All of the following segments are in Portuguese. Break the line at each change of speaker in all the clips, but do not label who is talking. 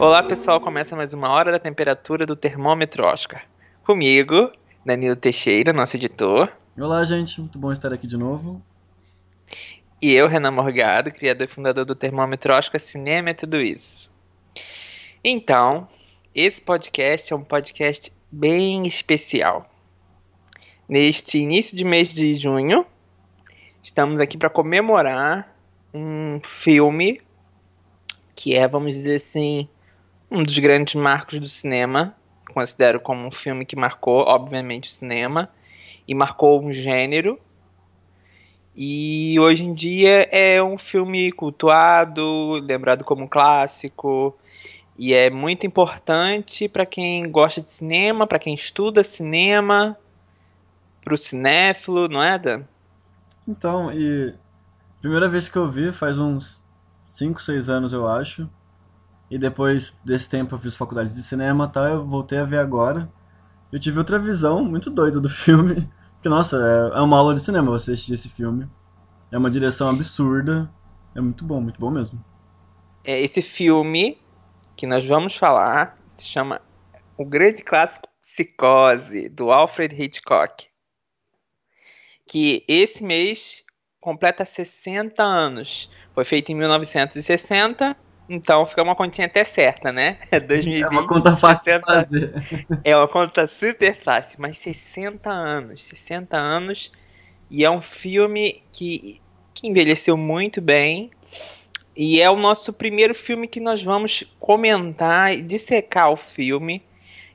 Olá pessoal, começa mais uma hora da temperatura do termômetro Oscar. Comigo, Danilo Teixeira, nosso editor.
Olá, gente, muito bom estar aqui de novo.
E eu, Renan Morgado, criador e fundador do termômetro Oscar Cinema e tudo isso. Então, esse podcast é um podcast bem especial. Neste início de mês de junho, estamos aqui para comemorar um filme que é, vamos dizer assim, um dos grandes marcos do cinema. Considero como um filme que marcou, obviamente, o cinema e marcou um gênero. E hoje em dia é um filme cultuado, lembrado como um clássico, e é muito importante para quem gosta de cinema, para quem estuda cinema, para o cinéfilo, não é, Dan?
Então, e primeira vez que eu vi faz uns 5, 6 anos, eu acho. E depois desse tempo eu fiz faculdade de cinema e tal, eu voltei a ver agora. Eu tive outra visão muito doida do filme. Que, nossa, é, é uma aula de cinema você assistir esse filme. É uma direção absurda. É muito bom, muito bom mesmo.
É, esse filme que nós vamos falar se chama O Grande Clássico Psicose, do Alfred Hitchcock. Que esse mês completa 60 anos. Foi feito em 1960, então fica uma continha até certa, né? 2020.
É uma conta fácil 60, de fazer.
É uma conta super fácil, mas 60 anos, 60 anos. E é um filme que, que envelheceu muito bem. E é o nosso primeiro filme que nós vamos comentar e dissecar o filme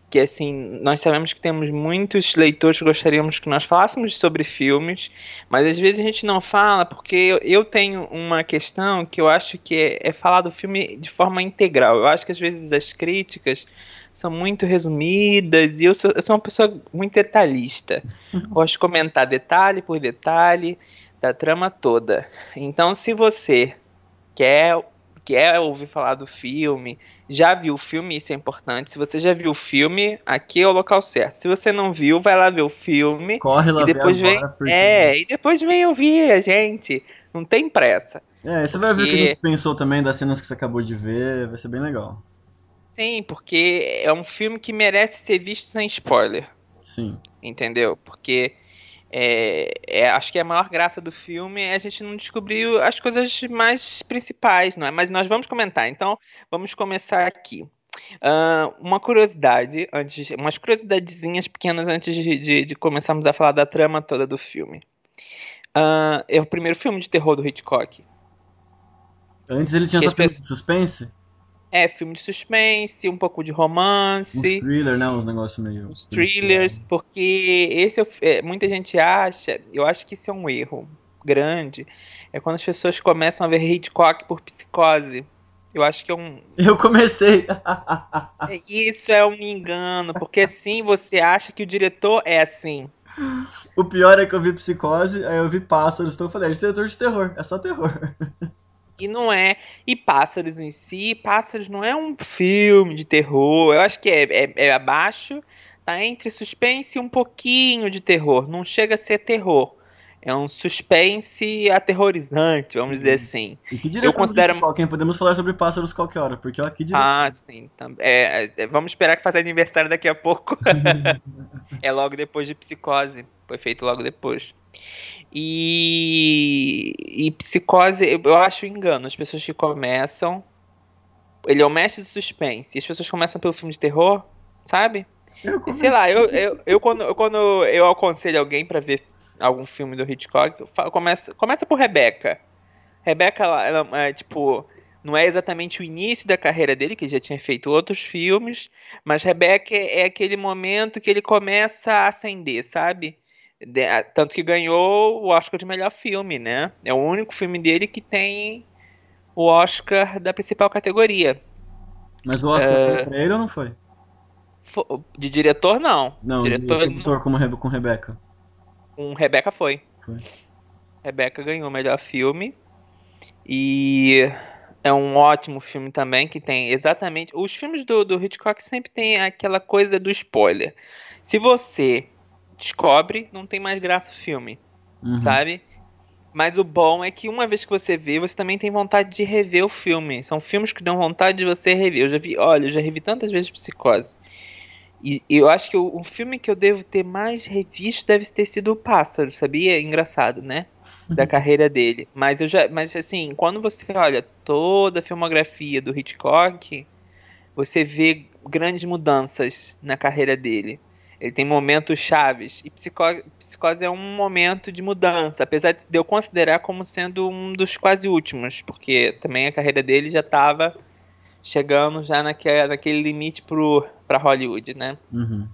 que assim, nós sabemos que temos muitos leitores que gostaríamos que nós falássemos sobre filmes, mas às vezes a gente não fala porque eu, tenho uma questão que eu acho que é, é falar do filme de forma integral. Eu acho que às vezes as críticas são muito resumidas e eu sou, eu sou uma pessoa muito detalhista. Gosto de comentar detalhe por detalhe da trama toda. Então, se você quer quer ouvir falar do filme, já viu o filme, isso é importante. Se você já viu o filme, aqui é o local certo. Se você não viu, vai lá ver o filme.
Corre lá
e depois vem,
porque...
É, e depois vem ouvir a gente. Não tem pressa.
É, você vai ver o que a gente pensou também das cenas que você acabou de ver, vai ser bem legal.
Sim, porque é um filme que merece ser visto sem spoiler.
Sim.
Entendeu? Porque é, é, acho que a maior graça do filme é a gente não descobrir as coisas mais principais, não é? Mas nós vamos comentar. Então, vamos começar aqui. Uh, uma curiosidade, antes, umas curiosidadezinhas pequenas antes de, de, de, começarmos a falar da trama toda do filme. Uh, é o primeiro filme de terror do Hitchcock.
Antes ele tinha só suspense?
É, filme de suspense, um pouco de romance. Uns
thriller, né? Uns negócios meio.
Uns thrillers, porque esse é, muita gente acha, eu acho que isso é um erro grande, é quando as pessoas começam a ver Hitchcock por psicose. Eu acho que é um.
Eu comecei.
É, isso é um engano, porque assim você acha que o diretor é assim.
O pior é que eu vi psicose, aí eu vi pássaros, então eu falei, é diretor de terror, é só terror.
E não é. E Pássaros em si, Pássaros não é um filme de terror. Eu acho que é, é, é abaixo, tá entre suspense e um pouquinho de terror. Não chega a ser terror. É um suspense aterrorizante, vamos dizer assim.
E que direção eu considero quem podemos falar sobre pássaros qualquer hora, porque aqui direção.
Ah, sim, é, é, vamos esperar que faça aniversário daqui a pouco. é logo depois de Psicose, foi feito logo depois. E, e psicose, eu acho engano. As pessoas que começam. Ele é o mestre do suspense. E as pessoas começam pelo filme de terror, sabe? Eu Sei lá, eu, eu, eu, quando, eu, quando eu aconselho alguém para ver algum filme do Hitchcock, começa, começa por Rebecca. Rebecca, ela, ela é tipo. Não é exatamente o início da carreira dele, que ele já tinha feito outros filmes, mas Rebecca é, é aquele momento que ele começa a acender, sabe? Tanto que ganhou o Oscar de melhor filme, né? É o único filme dele que tem o Oscar da principal categoria.
Mas o Oscar uh, foi pra ele ou não foi?
De diretor, não.
Não,
diretor,
de produtor como com Rebeca.
Com Rebeca foi.
Foi.
Rebeca ganhou o melhor filme. E é um ótimo filme também, que tem exatamente... Os filmes do, do Hitchcock sempre tem aquela coisa do spoiler. Se você descobre, não tem mais graça o filme, uhum. sabe? Mas o bom é que uma vez que você vê, você também tem vontade de rever o filme. São filmes que dão vontade de você rever. Eu já vi, olha, eu já revi tantas vezes Psicose. E eu acho que o, o filme que eu devo ter mais revisto deve ter sido O Pássaro, sabia? Engraçado, né? Da carreira dele. Mas eu já. Mas assim, quando você olha toda a filmografia do Hitchcock, você vê grandes mudanças na carreira dele. Ele tem momentos chaves. E Psicose, Psicose é um momento de mudança, apesar de eu considerar como sendo um dos quase últimos, porque também a carreira dele já estava chegando já naquele, naquele limite para Hollywood, né?
Uhum.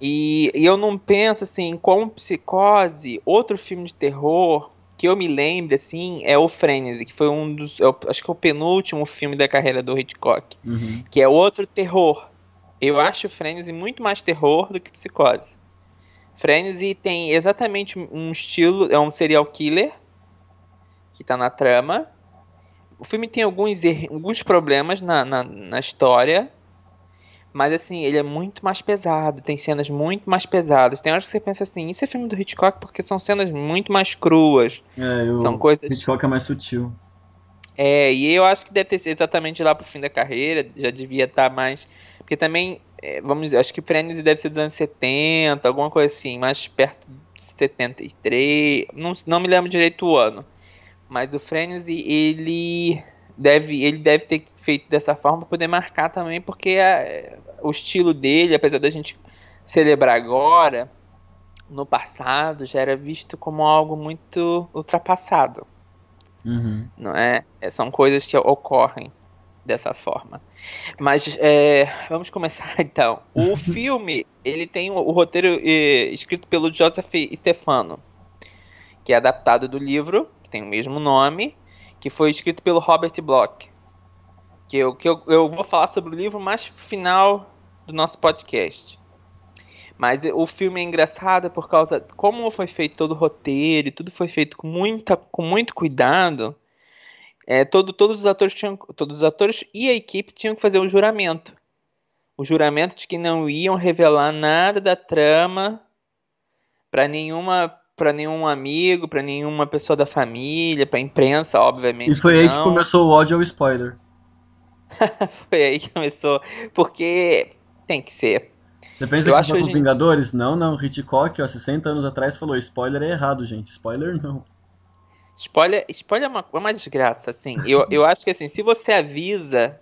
E, e, eu não penso assim, como Psicose, outro filme de terror que eu me lembro assim é o Frenzy, que foi um dos, eu, acho que é o penúltimo filme da carreira do Hitchcock,
uhum.
que é outro terror eu acho Frenzy muito mais terror do que Psicose. Frenzy tem exatamente um estilo, é um serial killer que tá na trama. O filme tem alguns, alguns problemas na, na, na história, mas assim, ele é muito mais pesado, tem cenas muito mais pesadas. Tem horas que você pensa assim, isso é filme do Hitchcock porque são cenas muito mais cruas.
É, o
são coisas...
Hitchcock é mais sutil.
É, e eu acho que deve ter sido exatamente lá pro fim da carreira, já devia estar tá mais porque também, é, vamos dizer, acho que Frenzy deve ser dos anos 70, alguma coisa assim, mais perto de 73, não, não me lembro direito o ano. Mas o Frenzy, ele deve, ele deve ter feito dessa forma para poder marcar também, porque a, o estilo dele, apesar da gente celebrar agora, no passado já era visto como algo muito ultrapassado.
Uhum.
Não é? é? São coisas que ocorrem dessa forma. Mas é, vamos começar então. O filme ele tem o, o roteiro é, escrito pelo Joseph Stefano, que é adaptado do livro que tem o mesmo nome, que foi escrito pelo Robert Bloch. Que eu, que eu, eu vou falar sobre o livro mais no final do nosso podcast. Mas o filme é engraçado por causa como foi feito todo o roteiro, e tudo foi feito com muita com muito cuidado é, todo, todos os atores tinham, todos os atores e a equipe tinham que fazer um juramento. O juramento de que não iam revelar nada da trama para nenhuma para nenhum amigo, para nenhuma pessoa da família, para imprensa, obviamente.
E foi aí que começou o ódio ao spoiler.
foi aí que começou, porque tem que ser.
Você pensa Eu que foi com gente... Vingadores? Não, não. Hitchcock, ó, 60 anos atrás, falou: spoiler é errado, gente. Spoiler não.
Spoiler, spoiler é uma, é uma desgraça, assim. Eu, eu acho que assim, se você avisa.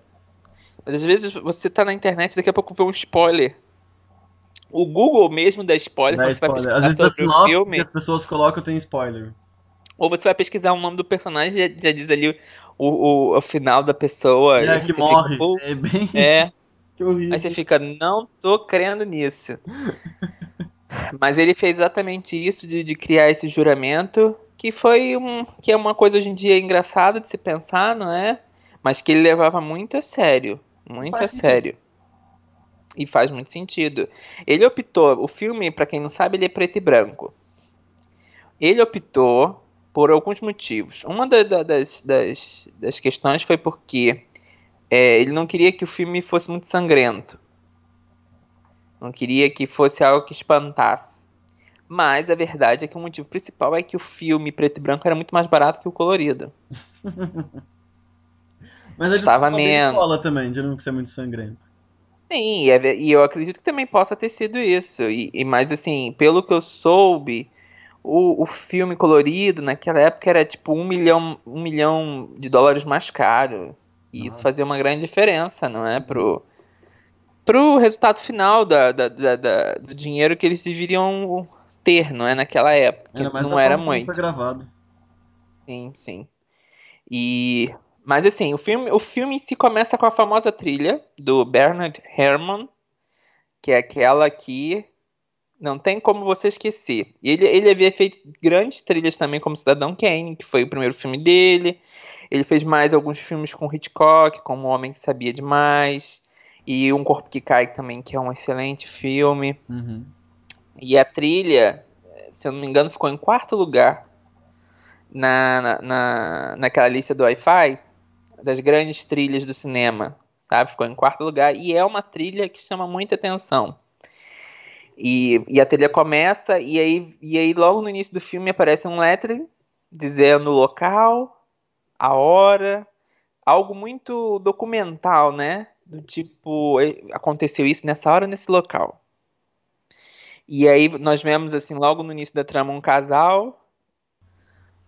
Mas às vezes você tá na internet daqui a pouco vê um spoiler. O Google mesmo dá spoiler
dá spoiler. Às vezes sobre o filme. Que as pessoas colocam tem spoiler.
Ou você vai pesquisar o nome do personagem e já, já diz ali o, o, o, final da pessoa.
É, que morre. Fica, é bem.
É.
que horrível.
Aí você fica, não tô crendo nisso. Mas ele fez exatamente isso de, de criar esse juramento que foi um que é uma coisa hoje em dia engraçada de se pensar, não é? Mas que ele levava muito a sério, muito faz a sentido. sério. E faz muito sentido. Ele optou, o filme, para quem não sabe, ele é preto e branco. Ele optou por alguns motivos. Uma da, da, das, das, das questões foi porque é, ele não queria que o filme fosse muito sangrento. Não queria que fosse algo que espantasse. Mas a verdade é que o motivo principal é que o filme preto e branco era muito mais barato que o colorido.
Mas estava menos. Cola também, de não ser muito sangrento.
Sim, e, é, e, eu acredito que também possa ter sido isso. E, e mas assim, pelo que eu soube, o, o filme colorido naquela época era tipo um milhão, um milhão de dólares mais caro. E isso fazia uma grande diferença, não é? Pro, pro resultado final da, da, da, da do dinheiro que eles deveriam ter, não é? Naquela época. Era não era muito. Foi
gravado.
Sim, sim. E mas assim, o filme, o filme em si começa com a famosa trilha do Bernard Herrmann, que é aquela que não tem como você esquecer. Ele, ele havia feito grandes trilhas também como Cidadão Kane, que foi o primeiro filme dele. Ele fez mais alguns filmes com Hitchcock, como O Homem que Sabia Demais, e Um Corpo que Cai também, que é um excelente filme.
Uhum.
E a trilha, se eu não me engano, ficou em quarto lugar na, na, na naquela lista do Wi-Fi das grandes trilhas do cinema, sabe? Ficou em quarto lugar e é uma trilha que chama muita atenção. E, e a trilha começa e aí, e aí logo no início do filme aparece um lettering dizendo o local, a hora, algo muito documental, né? Do tipo, aconteceu isso nessa hora, nesse local. E aí nós vemos, assim, logo no início da trama, um casal,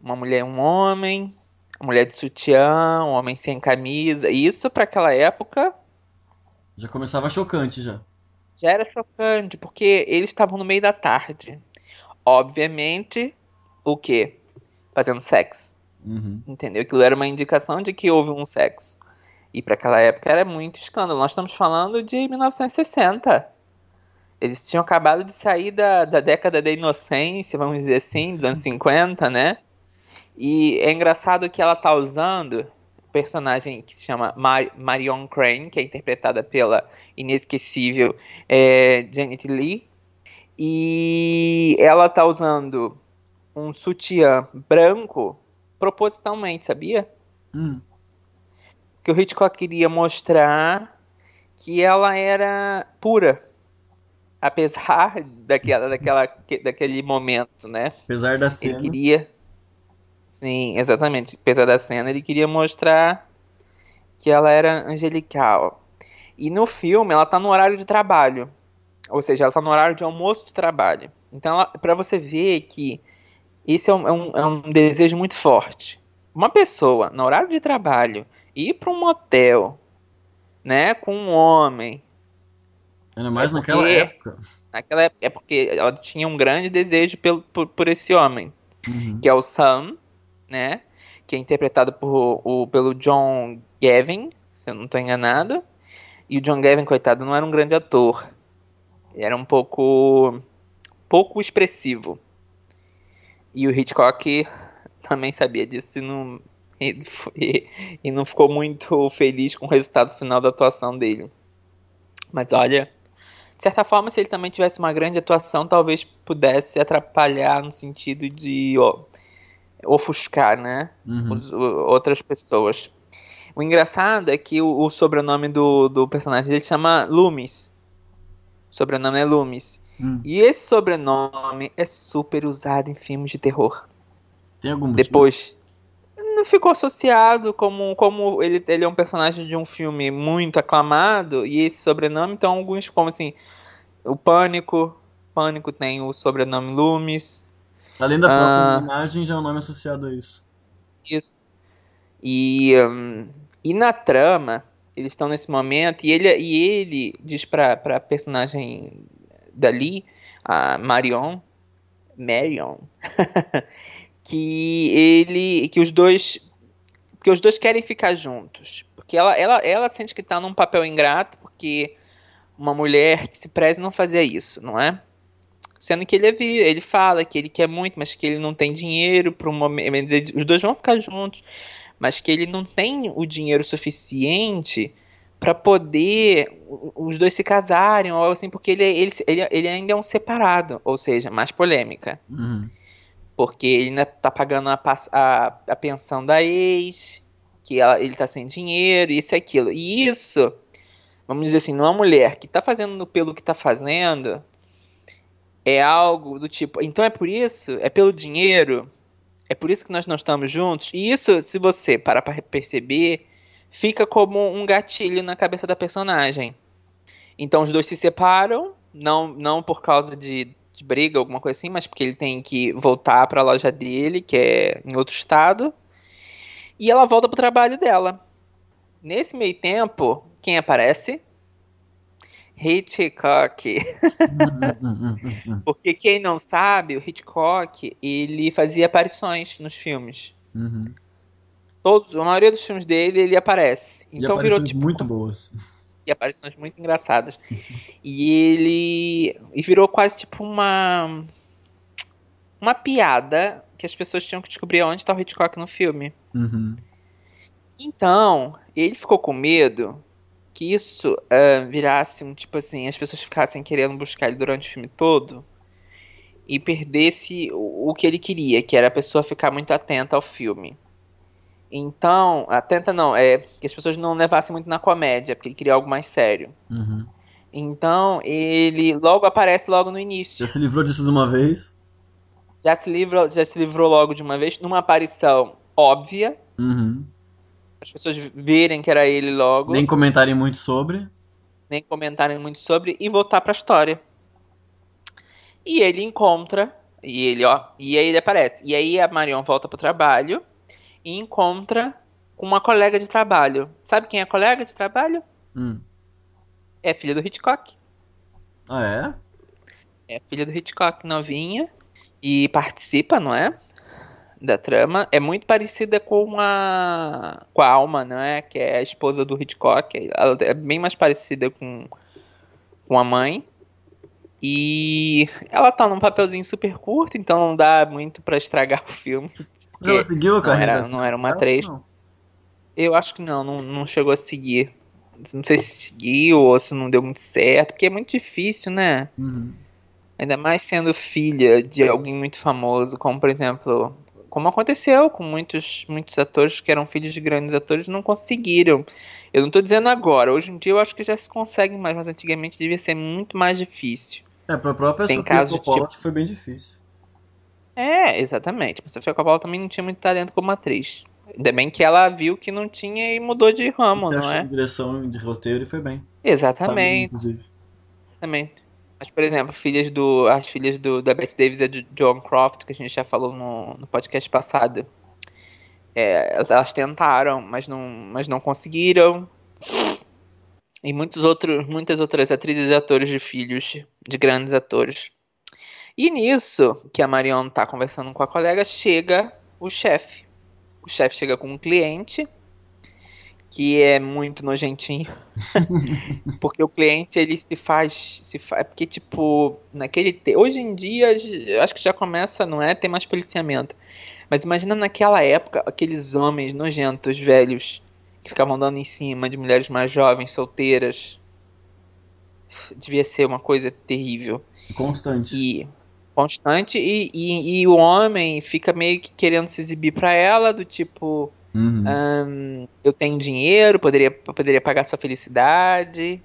uma mulher e um homem, a mulher de sutiã, um homem sem camisa. Isso para aquela época.
Já começava chocante já.
Já era chocante, porque eles estavam no meio da tarde. Obviamente, o quê? Fazendo sexo.
Uhum.
Entendeu? Aquilo era uma indicação de que houve um sexo. E para aquela época era muito escândalo. Nós estamos falando de 1960. Eles tinham acabado de sair da, da década da inocência, vamos dizer assim, dos anos 50, né? E é engraçado que ela tá usando personagem que se chama Mar Marion Crane, que é interpretada pela inesquecível é, Janet Lee. E ela tá usando um sutiã branco propositalmente, sabia?
Hum.
Que o Hitchcock queria mostrar que ela era pura. Apesar daquela, daquela, daquele momento, né?
Apesar da cena.
Ele queria. Sim, exatamente. Apesar da cena, ele queria mostrar que ela era angelical. E no filme, ela tá no horário de trabalho. Ou seja, ela tá no horário de almoço de trabalho. Então, para você ver que isso é um, é, um, é um, desejo muito forte. Uma pessoa, no horário de trabalho, ir para um motel, né, com um homem.
Ainda mais é naquela época.
Naquela época, é porque ela tinha um grande desejo pelo, por, por esse homem,
uhum.
que é o Sam, né, que é interpretado por, o, pelo John Gavin, se eu não estou enganado. E o John Gavin, coitado, não era um grande ator. Ele era um pouco pouco expressivo. E o Hitchcock também sabia disso e não, e, e não ficou muito feliz com o resultado final da atuação dele. Mas olha, de certa forma, se ele também tivesse uma grande atuação, talvez pudesse atrapalhar no sentido de ó, ofuscar, né?
Uhum.
Os, outras pessoas. O engraçado é que o, o sobrenome do, do personagem dele chama Loomis. O sobrenome é Loomis.
Hum.
E esse sobrenome é super usado em filmes de terror.
Tem algum motivo?
Depois. Não ficou associado como, como ele, ele é um personagem de um filme muito aclamado. E esse sobrenome, então, alguns, como assim. O Pânico. Pânico tem o sobrenome Loomis.
Além da própria
Ah.
imagem, já é um nome associado a isso.
Isso. E, hum, e na trama, eles estão nesse momento, e ele, e ele diz pra, pra personagem dali, a Marion, Marion, que ele, que os dois, que os dois querem ficar juntos, porque ela, ela, ela sente que tá num papel ingrato, porque uma mulher que se preze não fazia isso, não é? Sendo que ele, é ele fala que ele quer muito, mas que ele não tem dinheiro para um. Os dois vão ficar juntos, mas que ele não tem o dinheiro suficiente para poder os dois se casarem, ou assim, porque ele, ele, ele, ele ainda é um separado, ou seja, mais polêmica.
Uhum.
Porque ele ainda tá pagando a, a, a pensão da ex, que ela- ele tá sem dinheiro, isso e aquilo. E isso, vamos dizer assim, numa mulher que tá fazendo pelo que tá fazendo, é algo do tipo. Então é por isso, é pelo dinheiro, é por isso que nós não estamos juntos. E isso, se você parar pra perceber, fica como um gatilho na cabeça da personagem. Então os dois se separam, não, não por causa de, de briga, alguma coisa assim, mas porque ele tem que voltar para a loja dele, que é em outro estado, e ela volta pro trabalho dela. Nesse meio tempo, quem aparece? Hitchcock.
Uhum, uhum, uhum,
Porque quem não sabe, o Hitchcock, ele fazia aparições nos filmes.
uhum.
Todos, a maioria dos filmes dele, ele aparece. Então virou tipo
muito boas.
E aparições muito engraçadas. E ele e virou quase tipo uma uma piada que as pessoas tinham que descobrir onde está o Hitchcock no filme.
Uhum.
Então, ele ficou com medo que isso ah, virasse um tipo assim, as pessoas ficassem querendo buscar ele durante o filme todo e perdesse o, o que ele queria, que era a pessoa ficar muito atenta ao filme. Então, atenta não, é que as pessoas não levassem muito na comédia, porque ele queria algo mais sério.
Uhum.
Então, ele logo aparece logo no início.
Já se livrou disso de uma vez?
já se, livrou, já se livrou logo de uma vez, numa aparição óbvia.
Uhum.
As pessoas verem que era ele logo.
Nem comentarem muito sobre.
Nem comentarem muito sobre e voltar pra história. E ele encontra. E ele, ó. E aí ele aparece. E aí a Marion volta pro trabalho e encontra com uma colega de trabalho. Sabe quem é a colega de trabalho?
Hum.
É filha do Hitchcock.
Ah,
é? É filha do Hitchcock, novinha. E participa, não é? Da trama. É muito parecida com a. com a Alma, não é? Que é a esposa do Hitchcock. Ela é bem mais parecida com, com a mãe. E ela tá num papelzinho super curto, então não dá muito para estragar o filme.
Mas ela seguiu a
Não
carreira?
era, não era uma atriz.
Não.
Eu acho que não, não, não chegou a seguir. Não sei se seguiu ou se não deu muito certo, porque é muito difícil, né?
Uhum.
Ainda mais sendo filha de alguém muito famoso, como por exemplo, como aconteceu com muitos, muitos atores que eram filhos de grandes atores não conseguiram. Eu não tô dizendo agora, hoje em dia eu acho que já se consegue mais, mas antigamente devia ser muito mais difícil.
É, pra própria
Tem
Sofia
casos,
Coppola
tipo-
foi bem difícil.
É, exatamente. A Sofia Coppola também não tinha muito talento como atriz. Ainda bem que ela viu que não tinha e mudou de ramo, não é?
direção de roteiro e foi bem. Tá
Exatamente.
inclusive.
Também. Mas, por exemplo, filhas do, as filhas do, da Bette Davis e do John Croft, que a gente já falou no, no podcast passado. É, elas tentaram, mas não, mas não conseguiram. E muitos outros, muitas outras atrizes e atores de filhos de grandes atores. E nisso, que a Marion tá conversando com a colega, chega o chefe. O chefe chega com um cliente que é muito nojentinho. Porque o cliente ele se faz, se faz, porque tipo, naquele te... hoje em dia acho que já começa, não é, ter mais policiamento. Mas imagina naquela época aqueles homens nojentos, velhos, que ficavam andando em cima de mulheres mais jovens, solteiras. Devia ser uma coisa terrível.
Constante.
E constante e, e, e o homem fica meio que querendo se exibir pra ela, do tipo,
Uhum.
Ahn, eu tenho dinheiro, poderia, poderia pagar sua felicidade,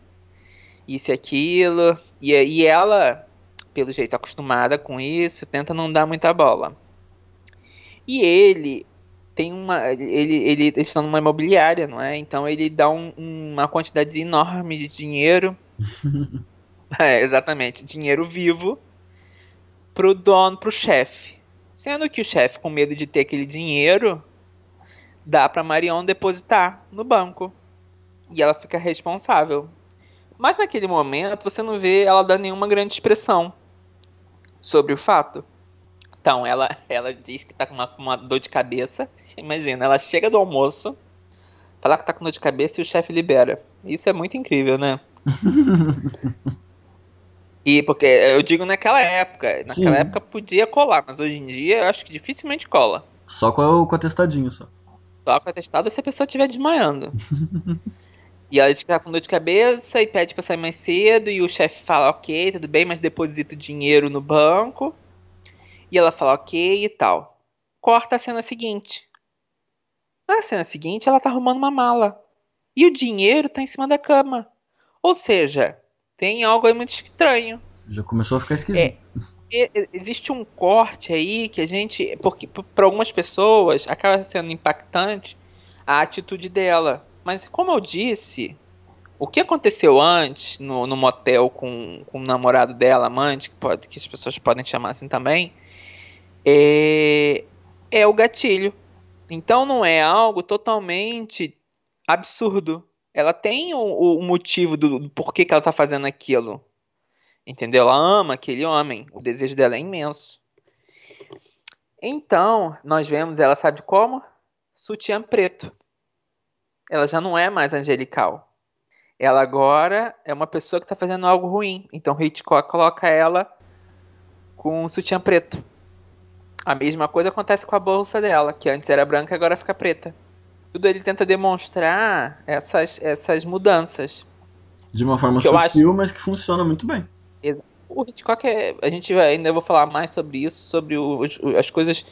isso e aquilo. E aí ela, pelo jeito acostumada com isso, tenta não dar muita bola. E ele tem uma. Ele, ele, eles estão numa imobiliária, não é? Então ele dá um- uma quantidade enorme de dinheiro. É, exatamente, dinheiro vivo pro dono, pro chefe. Sendo que o chefe, com medo de ter aquele dinheiro, dá pra Marion depositar no banco. E ela fica responsável. Mas naquele momento você não vê ela dar nenhuma grande expressão sobre o fato. Então ela, ela diz que tá com uma, uma dor de cabeça. Imagina, ela chega do almoço, fala que tá com dor de cabeça e o chefe libera. Isso é muito incrível, né? E porque eu digo naquela época, naquela
Sim.
época podia colar, mas hoje em dia eu acho que dificilmente cola.
Só com, o- com o atestadinho só.
Só com atestado se a pessoa estiver desmaiando. e ela diz que tá com dor de cabeça e pede pra sair mais cedo. E o chefe fala, ok, tudo bem, mas deposita o dinheiro no banco. E ela fala, ok e tal. Corta a cena seguinte. Na cena seguinte, ela tá arrumando uma mala. E o dinheiro tá em cima da cama. Ou seja, tem algo aí muito estranho.
Já começou a ficar esquisito.
E- existe um corte aí que a gente, porque para algumas pessoas acaba sendo impactante a atitude dela. Mas como eu disse, o que aconteceu antes no, no motel com, com o namorado dela, amante, que, pode, que as pessoas podem chamar assim também, é, é o gatilho. Então não é algo totalmente absurdo. Ela tem o, o motivo do, do porquê que ela tá fazendo aquilo. Entendeu? Ela ama aquele homem. O desejo dela é imenso. Então, nós vemos ela, sabe como? Sutiã preto. Ela já não é mais angelical. Ela agora é uma pessoa que está fazendo algo ruim. Então, Hitchcock coloca ela com um sutiã preto. A mesma coisa acontece com a bolsa dela, que antes era branca e agora fica preta. Tudo ele tenta demonstrar essas, essas mudanças.
De uma forma
que
sutil, mas que funciona muito bem.
O Hitchcock é. A gente vai, ainda vou falar mais sobre isso, sobre o- as coisas.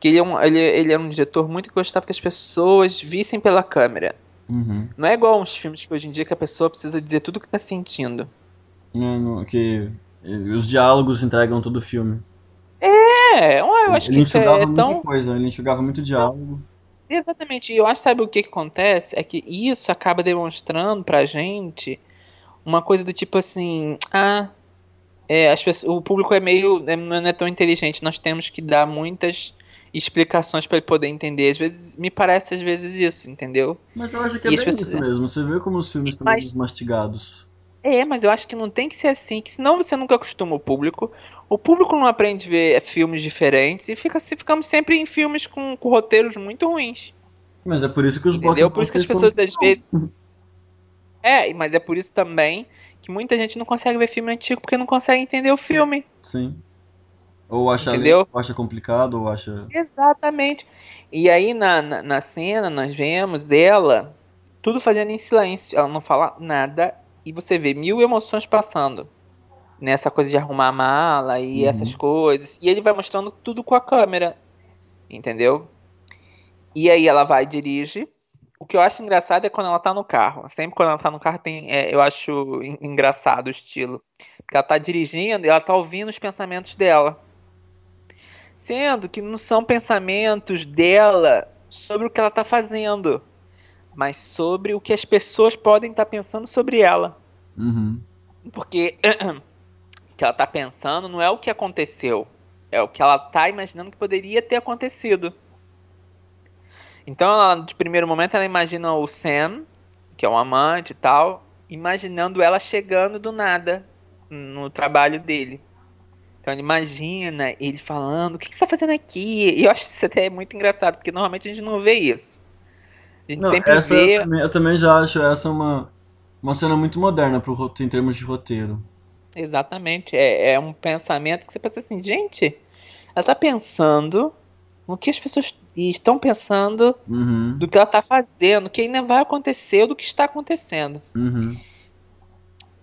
Que ele é, um, ele, ele é um diretor muito que gostava que as pessoas vissem pela câmera.
Uhum.
Não é igual uns filmes que hoje em dia que a pessoa precisa dizer tudo o que tá sentindo.
É, no- que os diálogos entregam todo o filme.
É, eu acho
Ele
que isso é
muita
tão.
coisa, ele enxugava muito diálogo.
Exatamente. E eu acho, sabe o que que acontece? É que isso acaba demonstrando pra gente uma coisa do tipo assim, ah, é, as pessoas, o público é meio, é, não é tão inteligente, nós temos que dar muitas explicações pra ele poder entender. Às vezes, me parece às vezes isso, entendeu?
Mas eu acho que é
E
bem
pessoas-
isso mesmo. Você vê como os filmes estão
Mas-
mastigados.
É, mas eu acho que não tem que ser assim, que senão você nunca acostuma o público. O público não aprende a ver filmes diferentes e fica, ficamos sempre em filmes com, com roteiros muito ruins.
Mas é por isso que os
Entendeu? Por isso que as pessoas às vezes. É, mas é por isso também que muita gente não consegue ver filme antigo porque não consegue entender o filme.
Sim. Ou acha,
Entendeu?
ou acha complicado, ou acha.
Exatamente. E aí na, na, na cena nós vemos ela tudo fazendo em silêncio. Ela não fala nada e você vê mil emoções passando. Nessa coisa de arrumar a mala e
Uhum.
essas coisas. E ele vai mostrando tudo com a câmera. Entendeu? E aí ela vai e dirige. O que eu acho engraçado é quando ela tá no carro. Sempre quando ela tá no carro tem, é, eu acho en- engraçado o estilo. Porque ela tá dirigindo e ela tá ouvindo os pensamentos dela. Sendo que não são pensamentos dela sobre o que ela tá fazendo, mas sobre o que as pessoas podem estar pensando sobre ela.
Uhum.
Porque que ela tá pensando não é o que aconteceu, é o que ela tá imaginando que poderia ter acontecido. Então, ela, de primeiro momento, ela imagina o Sam, que é um amante e tal, imaginando ela chegando do nada no trabalho dele. Então, ele imagina ele falando: O que, que você tá fazendo aqui? E eu acho isso até muito engraçado, porque normalmente a gente não vê isso. A gente
Não,
sempre
essa
vê.
eu também, eu também já acho essa uma, uma cena muito moderna pro, em termos de roteiro.
Exatamente, é, é um pensamento que você pensa assim, gente, ela tá pensando no que as pessoas estão pensando
Uhum.
do que ela tá fazendo, o que ainda vai acontecer, do que está acontecendo.
Uhum.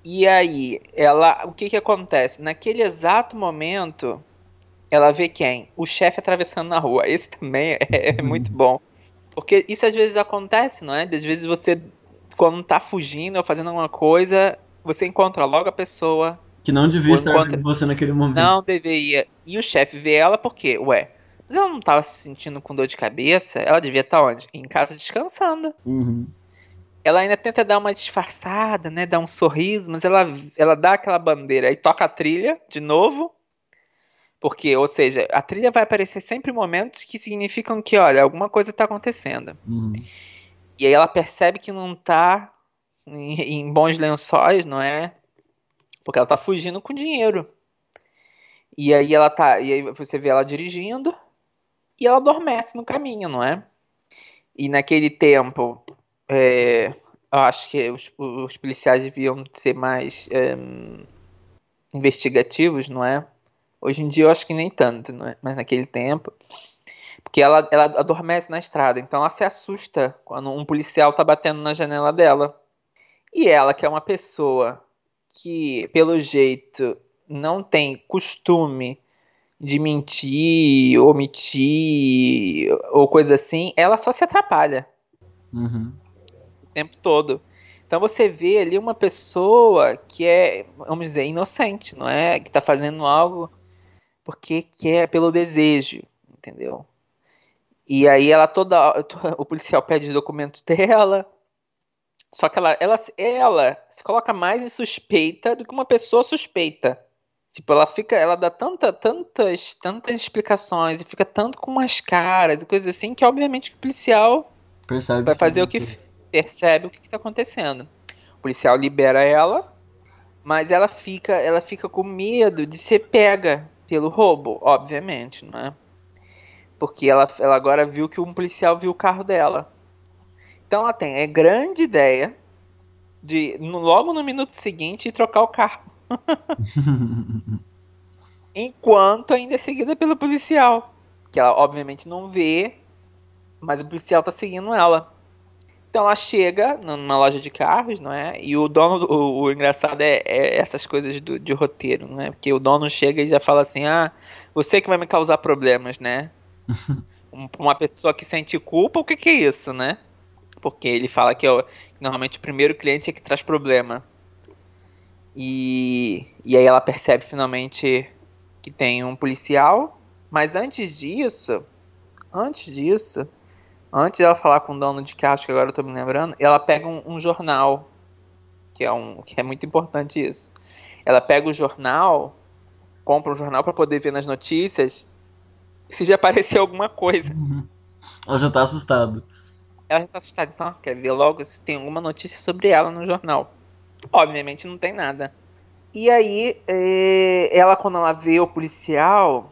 E aí, ela, o que que acontece? Naquele exato momento, ela vê quem? O chefe atravessando na rua. Esse também é, é muito bom. Porque isso às vezes acontece, não é? Às vezes você, quando tá fugindo ou fazendo alguma coisa, você encontra logo a pessoa
Que não devia estar vendo você naquele momento.
Não deveria. E o chefe vê ela porque, ué, mas ela não tava se sentindo com dor de cabeça? Ela devia estar onde? Em casa descansando.
Uhum.
Ela ainda tenta dar uma disfarçada, né? Dar um sorriso, mas ela, ela dá aquela bandeira e toca a trilha de novo. Porque, ou seja, a trilha vai aparecer sempre em momentos que significam que, olha, alguma coisa tá acontecendo.
Uhum.
E aí ela percebe que não tá em, em bons lençóis, não é? Porque ela tá fugindo com dinheiro. E aí ela tá. E aí você vê ela dirigindo e ela adormece no caminho, não é? E naquele tempo, é, eu acho que os, os policiais deviam ser mais é, investigativos, não é? Hoje em dia eu acho que nem tanto, não é? Mas naquele tempo. Porque ela, ela adormece na estrada, então ela se assusta quando um policial tá batendo na janela dela. E ela, que é uma pessoa que, pelo jeito, não tem costume de mentir, omitir ou coisa assim, ela só se atrapalha
Uhum.
o tempo todo. Então você vê ali uma pessoa que é, vamos dizer, inocente, não é? Que tá fazendo algo porque quer pelo desejo, entendeu? E aí ela toda, o policial pede os documentos dela, só que ela, ela, ela se coloca mais em suspeita do que uma pessoa suspeita. Tipo, ela fica, ela dá tanta, tantas, tantas explicações e fica tanto com umas caras e coisas assim que obviamente que o policial
Percebe
vai fazer o que percebe o que está acontecendo. O policial libera ela, mas ela fica, ela fica com medo de ser pega pelo roubo, obviamente, não é? Porque ela, ela agora viu que um policial viu o carro dela. Então ela tem a grande ideia de logo no minuto seguinte trocar o carro, enquanto ainda é seguida pelo policial, que ela obviamente não vê, mas o policial tá seguindo ela. Então ela chega numa loja de carros, não é? E o dono, o, o engraçado é, é essas coisas do, de roteiro, não é? Porque o dono chega e já fala assim: ah, você que vai me causar problemas, né? Um- Uma pessoa que sente culpa, o que, que é isso, né? Porque ele fala que, é o- que normalmente o primeiro cliente é que traz problema. E, e aí ela percebe finalmente que tem um policial Mas antes disso, antes disso, antes dela falar com o dono de carro, que agora eu tô me lembrando, ela pega um, um jornal, que é um que é muito importante isso. Ela pega o jornal, compra um jornal para poder ver nas notícias se já apareceu alguma coisa.
Ela já tá assustada.
Ela já tá assustada, então ela quer ver logo se tem alguma notícia sobre ela no jornal. Obviamente não tem nada. E aí, é, ela quando ela vê o policial,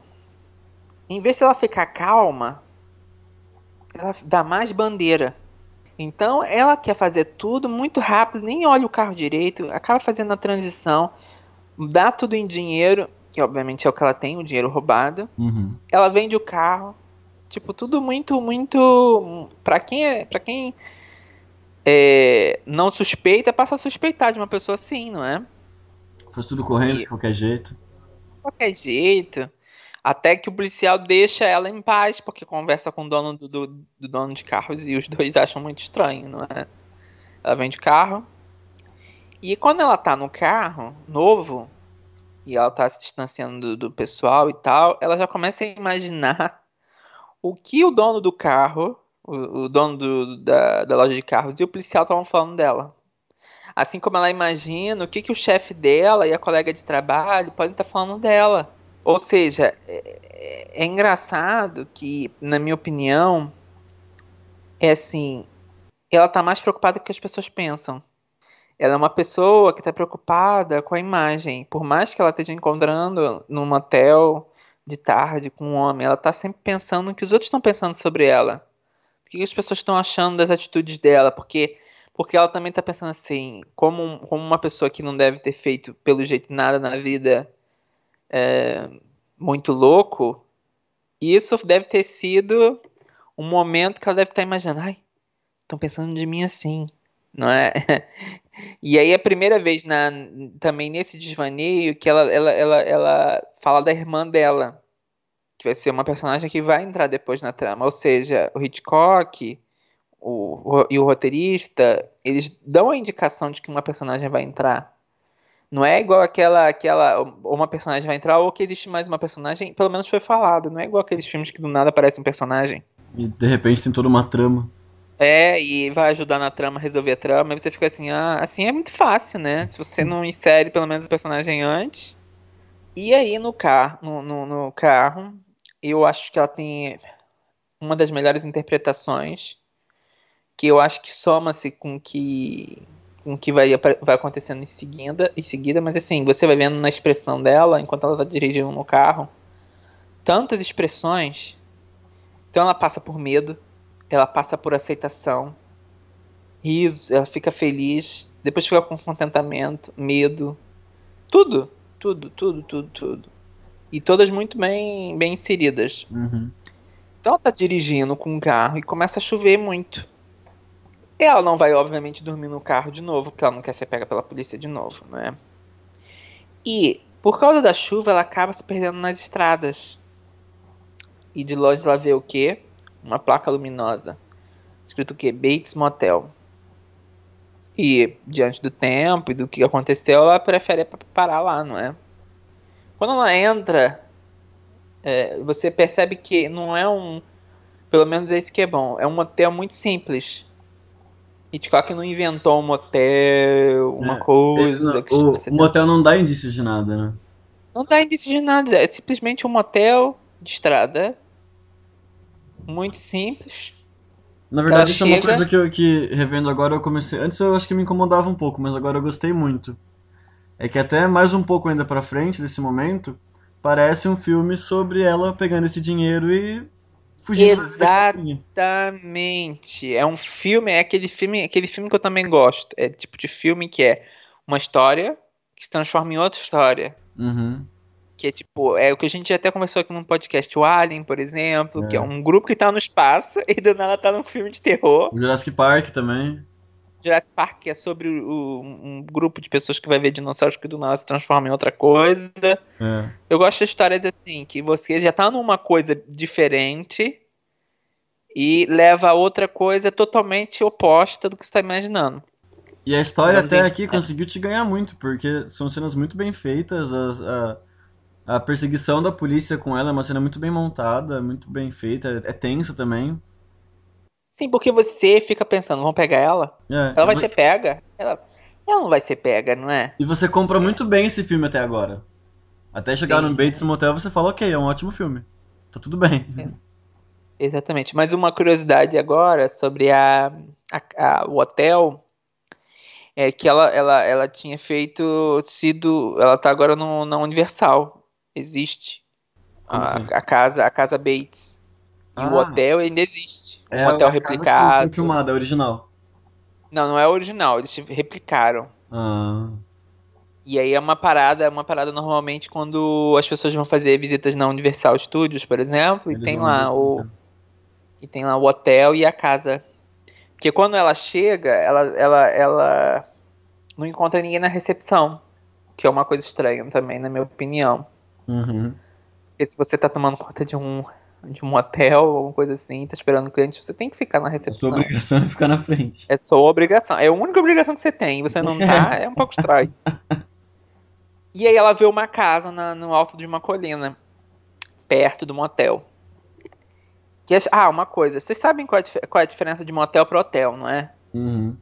em vez de ela ficar calma, ela dá mais bandeira. Então ela quer fazer tudo muito rápido, nem olha o carro direito, acaba fazendo a transição, dá tudo em dinheiro, que obviamente é o que ela tem, o dinheiro roubado.
Uhum.
Ela vende o carro, tipo tudo muito, muito, para quem é, para quem é, não suspeita, passa a suspeitar de uma pessoa assim, não é?
Faz tudo correndo
E-
de qualquer jeito.
De qualquer jeito. Até que o policial deixa ela em paz, porque conversa com o dono do, do- do dono de carros e os dois acham muito estranho, não é? Ela vende o carro. E quando ela tá no carro, novo, e ela tá se distanciando do, do pessoal e tal, ela já começa a imaginar o que o dono do carro, o, o dono do- da, da loja de carros e o policial estavam falando dela. Assim como ela imagina o que, que o chefe dela e a colega de trabalho podem estar falando dela. Ou seja, é, é- é engraçado que, na minha opinião, é assim, ela tá mais preocupada com o que as pessoas pensam. Ela é uma pessoa que está preocupada com a imagem. Por mais que ela esteja encontrando num motel de tarde com um homem, ela tá sempre pensando no que os outros estão pensando sobre ela. O que as pessoas estão achando das atitudes dela, porque porque ela também tá pensando assim, como, como uma pessoa que não deve ter feito pelo jeito nada na vida é, muito louco, isso deve ter sido um momento que ela deve estar imaginando, ai, estão pensando de mim assim, não é? E aí a primeira vez na, também nesse desvaneio que ela, ela, ela, ela fala da irmã dela, que vai ser uma personagem que vai entrar depois na trama. Ou seja, o Hitchcock o, o- e o roteirista, eles dão a indicação de que uma personagem vai entrar. Não é igual aquela, aquela, uma personagem vai entrar ou que existe mais uma personagem, pelo menos foi falado. Não é igual aqueles filmes que do nada aparece um personagem.
E de repente tem toda uma trama.
É, e vai ajudar na trama, resolver a trama, e você fica assim, ah, assim é muito fácil, né? Se você não insere pelo menos o personagem antes. E aí no carro, no, no, no carro, eu acho que ela tem uma das melhores interpretações, que eu acho que soma-se com que com que vai, vai acontecendo em seguida, em seguida, mas assim, você vai vendo na expressão dela, enquanto ela tá dirigindo no carro, tantas expressões. Então ela passa por medo, ela passa por aceitação, riso, ela fica feliz, depois fica com contentamento, medo, tudo, tudo, tudo, tudo, tudo. E todas muito bem, bem inseridas.
Uhum.
Então ela tá dirigindo com um carro e começa a chover muito. Ela não vai, obviamente, dormir no carro de novo, porque ela não quer ser pega pela polícia de novo, né? E, por causa da chuva, ela acaba se perdendo nas estradas. E de longe ela vê o quê? Uma placa luminosa. Escrito o quê? Bates Motel. E, diante do tempo e do que aconteceu, ela prefere pa- parar lá, não é? Quando ela entra, é, você percebe que não é um. Pelo menos é isso que é bom. É um motel muito simples. Hitchcock não inventou um motel, uma
É,
coisa. Que chama
o, o motel não dá indícios de nada, né?
não dá indício de nada, é simplesmente um motel de estrada. Muito simples.
Na verdade, isso é uma
chega-
coisa que, eu, que revendo agora eu comecei. Antes eu acho que me incomodava um pouco, mas agora eu gostei muito. É que até mais um pouco ainda pra frente desse momento, parece um filme sobre ela pegando esse dinheiro e fugindo.
Exatamente. É um filme, é aquele filme, aquele filme que eu também gosto. É tipo de filme que é uma história que se transforma em outra história.
Uhum.
Que é tipo, é o que a gente até conversou aqui no podcast, o Alien, por exemplo,
É.
que é um grupo que tá no espaço e do nada tá num filme de terror.
O Jurassic Park também.
Jurassic Park, que é sobre o- um grupo de pessoas que vai ver dinossauros que do nada se transforma em outra coisa.
É.
Eu gosto de histórias assim, que você já tá numa coisa diferente e leva a outra coisa totalmente oposta do que você tá imaginando.
E a história
Vamos
até aqui conseguiu te ganhar muito, porque são cenas muito bem feitas, as- a- A perseguição da polícia com ela é uma cena muito bem montada, muito bem feita, é tensa também.
Sim, porque você fica pensando, vão pegar ela?
É,
Ela vai ser pega? Ela, ela não vai ser pega, não é?
E você compra muito bem esse filme até agora. Até chegar
Sim.
no Bates Motel você fala, ok, é um ótimo filme. Tá tudo bem.
Exatamente. Mas uma curiosidade agora sobre a, a- a- o hotel é que ela, ela, ela tinha feito sido. Ela tá agora no, na Universal. Existe. A,
assim?
a casa, a casa Bates. E o
Ah.
hotel ainda existe. Um
É
hotel
que
replicado.
foi filmada, é original.
Não, não é original, eles replicaram.
Ah,
E aí é uma parada, é uma parada normalmente quando as pessoas vão fazer visitas na Universal Studios, por exemplo, e
eles
tem
vão
lá
ver
o e tem lá o hotel e a casa. Porque quando ela chega, ela ela ela não encontra ninguém na recepção, que é uma coisa estranha também, na minha opinião.
Uhum.
Porque se você tá tomando conta de um de um hotel, alguma coisa assim, tá esperando o cliente, você tem que ficar na
A sua
recepção.
obrigação é ficar na frente.
É sua obrigação. É a única obrigação que você tem. E você não tá, é um pouco estranho. E aí ela vê uma casa na- no alto de uma colina, perto do motel. Que é- ah, uma coisa. Vocês sabem qual é, qual é a diferença de motel para hotel, não é?
Uhum.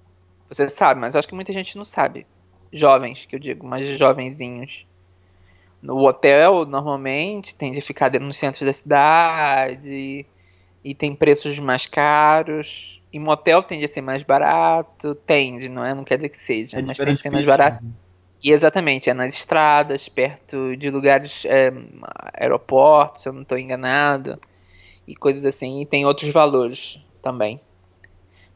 Você sabe, mas eu acho que muita gente não sabe. Jovens, que eu digo, mas jovenzinhos. No hotel, normalmente, tende a ficar dentro no centro da cidade e tem preços mais caros. E motel tende a ser mais barato, tende, não é? Não quer dizer que seja,
É
mas tende a ser mais barato. E exatamente, é nas estradas, perto de lugares, é, aeroportos, se eu não estou enganado, e coisas assim, e tem outros valores também.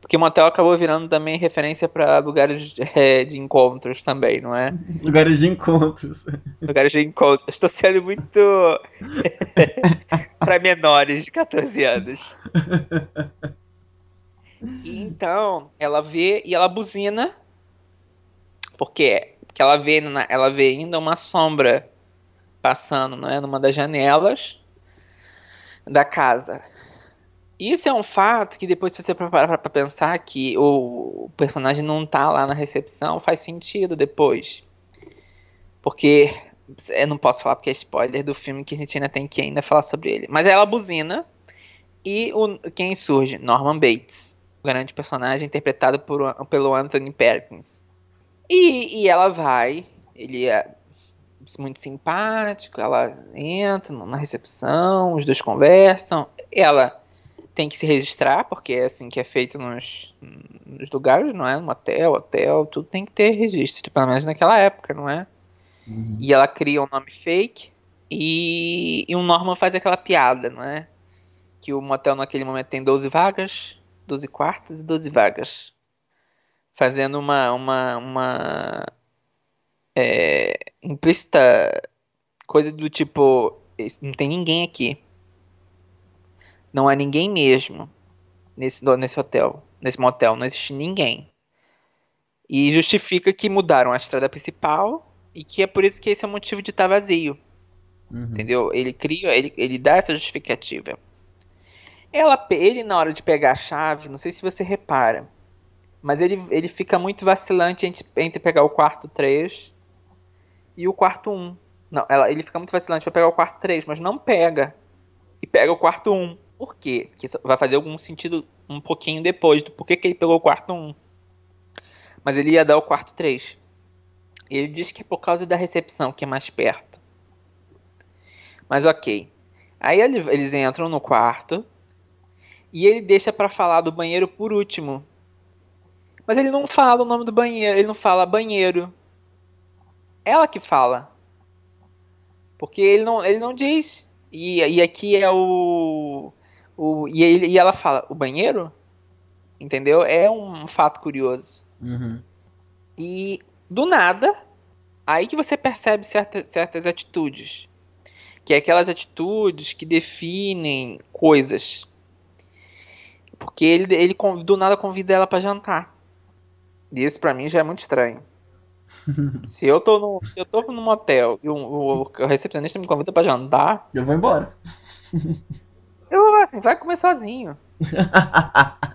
Porque motel acabou virando também referência para lugares é, de encontros também, não é?
Lugares de encontros.
Lugares de encontros. Estou sendo muito para menores de 14 anos. E então, ela vê e ela buzina. Por quê? Porque ela vê, ela vê ainda uma sombra passando, não é? Numa das janelas da casa. Isso é um fato que depois se você parar pra pensar que o personagem não tá lá na recepção, faz sentido depois. Porque eu não posso falar porque é spoiler do filme que a gente ainda tem que ainda falar sobre ele. Mas ela buzina e o, quem surge? Norman Bates, o grande personagem interpretado por, pelo Anthony Perkins. E, e ela vai, ele é muito simpático, ela entra na recepção, os dois conversam, ela tem que se registrar, porque é assim que é feito nos, nos lugares, não é? No motel, hotel, tudo tem que ter registro, pelo menos naquela época, não é?
Uhum.
E ela cria um nome fake e, e o Norman faz aquela piada, não é? Que o motel naquele momento tem 12 vagas, 12 quartos e 12 vagas. Fazendo uma, uma, uma é, implícita coisa do tipo, "Esse- não tem ninguém aqui. Não há ninguém mesmo nesse, nesse hotel, nesse motel, não existe ninguém. E justifica que mudaram a estrada principal e que é por isso que esse é o motivo de estar vazio.
Uhum.
Entendeu? Ele cria, ele, ele dá essa justificativa. Ela, ele na hora de pegar a chave, não sei se você repara, mas ele, ele fica muito vacilante entre, entre pegar o quarto 3 e o quarto 1. Não, ela, ele fica muito vacilante para pegar o quarto 3, mas não pega. E pega o quarto 1. Por quê? Isso vai fazer algum sentido um pouquinho depois do porquê que ele pegou o quarto 1. Mas ele ia dar o quarto 3. Ele diz que é por causa da recepção, que é mais perto. Mas ok. Aí ele- eles entram no quarto e ele deixa pra falar do banheiro por último. Mas ele não fala o nome do banheiro, ele não fala banheiro. Ela que fala. Porque ele não, ele não diz. E, e aqui é o. o e, ele, e ela fala, o banheiro? Entendeu? É um fato curioso.
Uhum.
E do nada, aí que você percebe certa, certas atitudes. Que é aquelas atitudes que definem coisas. Porque ele, ele do nada convida ela pra jantar. E isso pra mim já é muito estranho. se eu tô no, eu tô num motel e o, o- o recepcionista me convida pra jantar,
Eu vou embora.
assim, vai comer sozinho.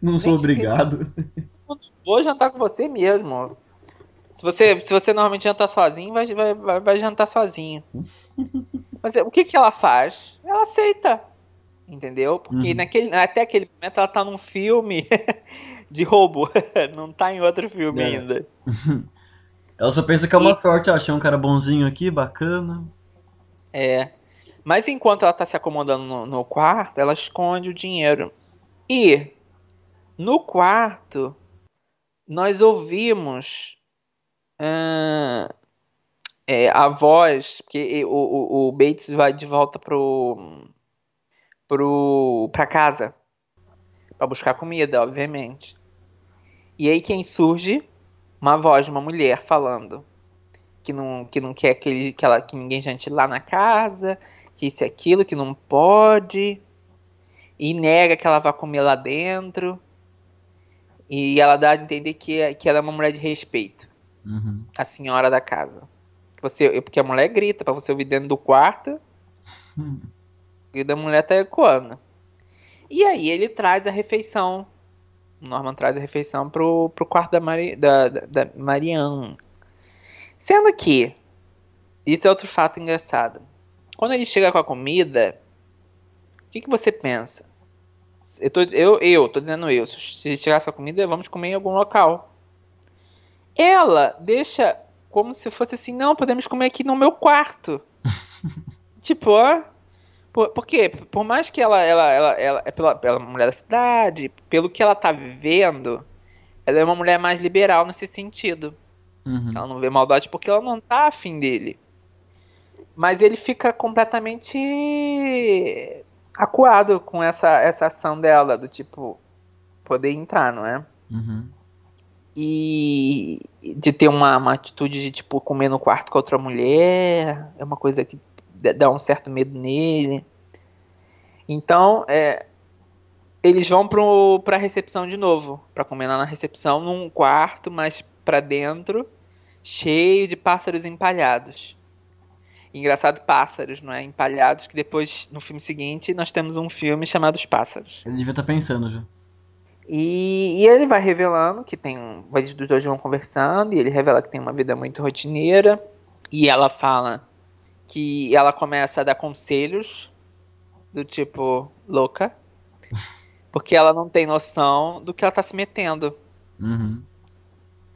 Não sou obrigado.
Vou jantar com você mesmo. você, se você normalmente janta sozinho, vai, vai, vai, vai jantar sozinho. Mas o que, que ela faz? Ela aceita. Entendeu? Porque
Uhum.
naquele, até aquele momento ela tá num filme de roubo. Não tá em outro filme
É.
ainda.
Ela só pensa que é uma
E-
sorte, achei um cara bonzinho aqui, bacana.
É. Mas enquanto ela tá se acomodando no, no quarto, ela esconde o dinheiro. E no quarto, nós ouvimos ah, é, a voz, porque o, o, o Bates vai de volta pro, pro, pra casa pra buscar comida, obviamente. E aí quem surge? Uma voz de uma mulher falando que não, que não quer que, ele, que, ela, que ninguém jante lá na casa, que isso e aquilo, que não pode, e nega que ela vai comer lá dentro. E ela dá a entender que, que ela é uma mulher de respeito,
Uhum.
a senhora da casa. Você, porque a mulher grita pra você ouvir dentro do quarto,
Hum.
e da mulher tá ecoando. E aí ele traz a refeição. O Norman traz a refeição pro, pro quarto da, Mari, da, da, da Marianne. Sendo que, isso é outro fato engraçado. Quando ele chega com a comida, o que, que você pensa? Eu tô, eu, eu, tô dizendo eu, se chegasse a comida, vamos comer em algum local. Ela deixa como se fosse assim, não, podemos comer aqui no meu quarto. tipo, ó. Por, por quê? Por mais que ela, ela, ela, ela é pela, pela mulher da cidade, pelo que ela tá vivendo, ela é uma mulher mais liberal nesse sentido.
Uhum.
Ela não vê maldade porque ela não tá afim dele. Mas ele fica completamente acuado com essa, essa ação dela, do tipo, poder entrar, não é?
Uhum.
E de ter uma, uma atitude de, tipo, comer no quarto com outra mulher, é uma coisa que dá um certo medo nele. Então, é, eles vão pro, pra recepção de novo, pra comer lá na recepção, num quarto, mas pra dentro, cheio de pássaros empalhados. Engraçado, pássaros, não é? Empalhados, que depois, no filme seguinte, nós temos um filme chamado Os Pássaros.
Ele devia estar pensando já.
E, e ele vai revelando que tem. um- Vai dos dois vão conversando, e ele revela que tem uma vida muito rotineira. E ela fala que ela começa a dar conselhos do tipo louca. Porque ela não tem noção do que ela tá se metendo.
Uhum.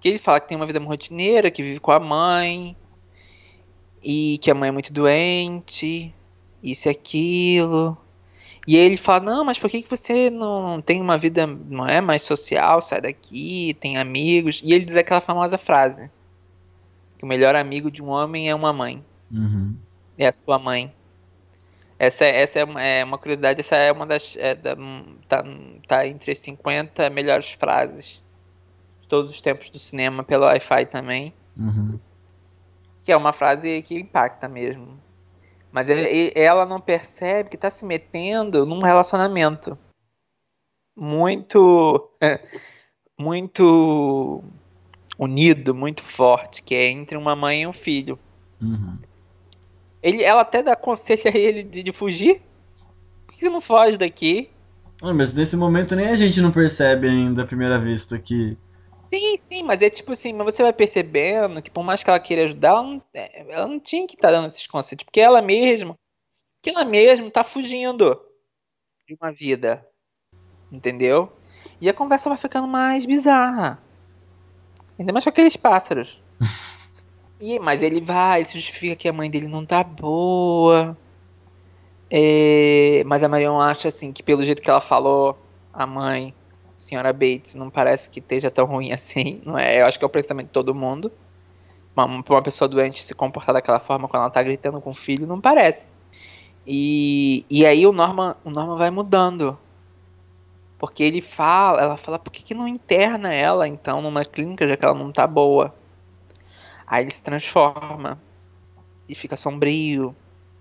Que ele fala que tem uma vida muito rotineira, que vive com a mãe, e que a mãe é muito doente, isso e aquilo. E ele fala, não, mas por que, que você não tem uma vida, não é mais social, sai daqui, tem amigos. E ele diz aquela famosa frase, que o melhor amigo de um homem é uma mãe,
Uhum.
é a sua mãe. Essa, é- essa é, uma, é uma curiosidade, essa é uma das, é da- tá, tá entre as 50 melhores frases de todos os tempos do cinema pelo Wi-Fi também.
Uhum.
Que é uma frase que impacta mesmo. Mas ele- ela não percebe que tá se metendo num relacionamento muito muito unido, muito forte, que é entre uma mãe e um filho.
Uhum.
Ele, ela até dá conselho a ele de, de fugir. Por que você não foge daqui?
Ah, mas nesse momento nem a gente não percebe ainda à primeira vista que.
Sim, sim, mas é tipo assim, mas você vai percebendo que por mais que ela queira ajudar, ela não, é, ela não tinha que estar dando esses conselhos, porque ela mesma, que ela mesma tá fugindo de uma vida, entendeu? E a conversa vai ficando mais bizarra, ainda mais com aqueles pássaros. E, mas ele vai, ele se justifica que a mãe dele não tá boa, é, mas a Marion acha assim que pelo jeito que ela falou, a mãe senhora Bates não parece que esteja tão ruim assim, não é? Eu acho que é o pensamento de todo mundo. Uma, pra uma pessoa doente se comportar daquela forma quando ela tá gritando com o filho, não parece. E, e aí o Norman, o Norman vai mudando. Porque ele fala, ela fala, por que, que não interna ela então numa clínica já que ela não tá boa? Aí ele se transforma e fica sombrio,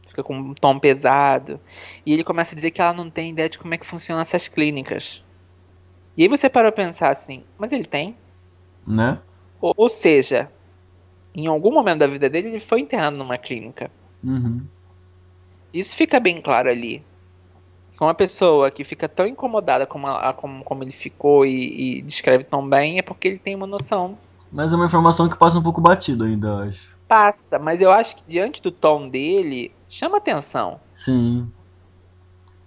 fica com um tom pesado. E ele começa a dizer que ela não tem ideia de como é que funcionam essas clínicas. E aí você parou a pensar assim, mas ele tem?
Né?
Ou, ou seja, em algum momento da vida dele ele foi internado numa clínica.
Uhum.
Isso fica bem claro ali. Que uma pessoa que fica tão incomodada como, a- como, como ele ficou e, e descreve tão bem é porque ele tem uma noção
Mas é uma informação que passa um pouco batido ainda, eu acho.
Passa, mas eu acho que diante do tom dele, chama atenção.
Sim.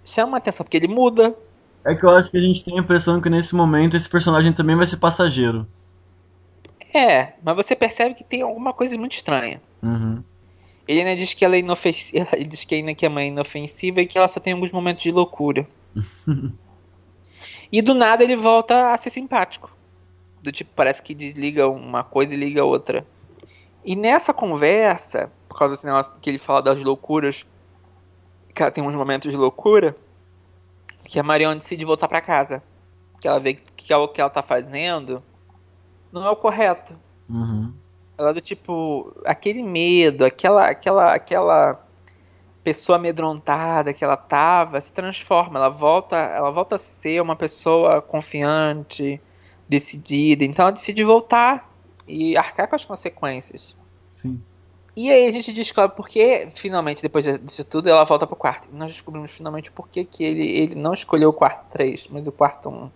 Chama atenção, porque ele muda.
É que eu acho que a gente tem a impressão que nesse momento esse personagem também vai ser passageiro.
É, mas você percebe que tem alguma coisa muito estranha.
Uhum.
Ele ainda diz que ela é inofensiva. Ele diz que ainda que a mãe é inofensiva e que ela só tem alguns momentos de loucura. e do nada ele volta a ser simpático. Do tipo, parece que desliga uma coisa e liga outra. E nessa conversa, por causa desse negócio que ele fala das loucuras, que ela tem uns momentos de loucura, que a Marion decide voltar para casa. Que ela vê que o que ela tá fazendo não é o correto.
Uhum.
Ela do tipo, aquele medo, aquela, aquela, aquela pessoa amedrontada que ela tava, se transforma, ela volta, ela volta a ser uma pessoa confiante, decidida. Então ela decide voltar e arcar com as consequências.
Sim.
E aí a gente descobre porque, finalmente, depois disso tudo, ela volta pro quarto. E nós descobrimos finalmente por que, ele, ele não escolheu o quarto 3, mas o quarto 1.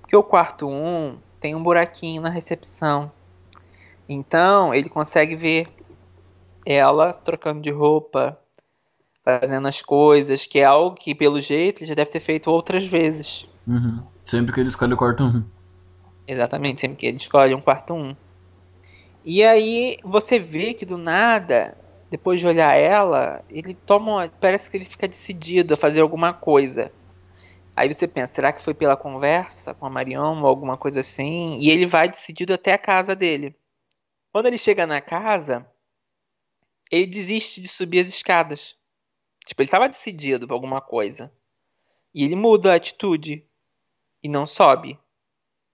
Porque o quarto 1 tem um buraquinho na recepção. Então ele consegue ver ela trocando de roupa, fazendo as coisas, que é algo que, pelo jeito, ele já deve ter feito outras vezes.
Uhum. Sempre que ele escolhe o quarto 1.
Exatamente, sempre que ele escolhe um quarto 1. E aí você vê que do nada, depois de olhar ela, ele toma. Parece que ele fica decidido a fazer alguma coisa. Aí você pensa, será que foi pela conversa com a Marion ou alguma coisa assim? E ele vai decidido até a casa dele. Quando ele chega na casa, ele desiste de subir as escadas. Tipo, ele estava decidido pra alguma coisa. E ele muda a atitude e não sobe.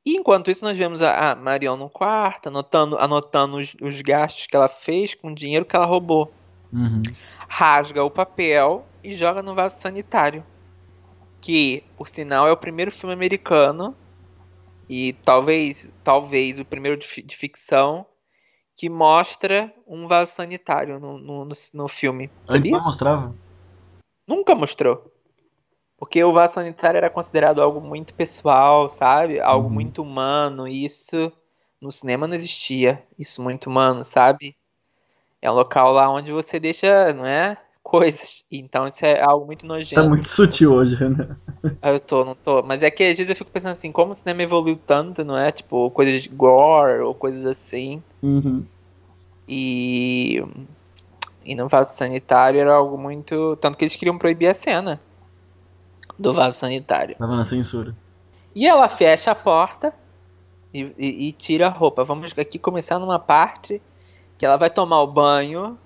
E enquanto isso, nós vemos a, a Marion no quarto, anotando, anotando os, os, gastos que ela fez com o dinheiro que ela roubou.
Uhum.
Rasga o papel e joga no vaso sanitário que, por sinal, é o primeiro filme americano e talvez, talvez o primeiro de, de ficção que mostra um vaso sanitário no, no, no, no filme.
Antes não mostrava?
Nunca mostrou. Porque o vaso sanitário era considerado algo muito pessoal, sabe? Algo
Uhum.
muito humano. E isso no cinema não existia. Isso muito humano, sabe? É um local lá onde você deixa, não é? Coisas. Então isso é algo muito nojento.
Tá muito sutil hoje, né?
Eu tô, não tô. Mas é que às vezes eu fico pensando assim, como o cinema evoluiu tanto, não é? Tipo, coisas de gore ou coisas assim.
Uhum.
E. E no vaso sanitário era algo muito. Tanto que eles queriam proibir a cena do vaso sanitário.
Tava na censura.
E ela fecha a porta e, e- e tira a roupa. Vamos aqui começar numa parte que ela vai tomar o banho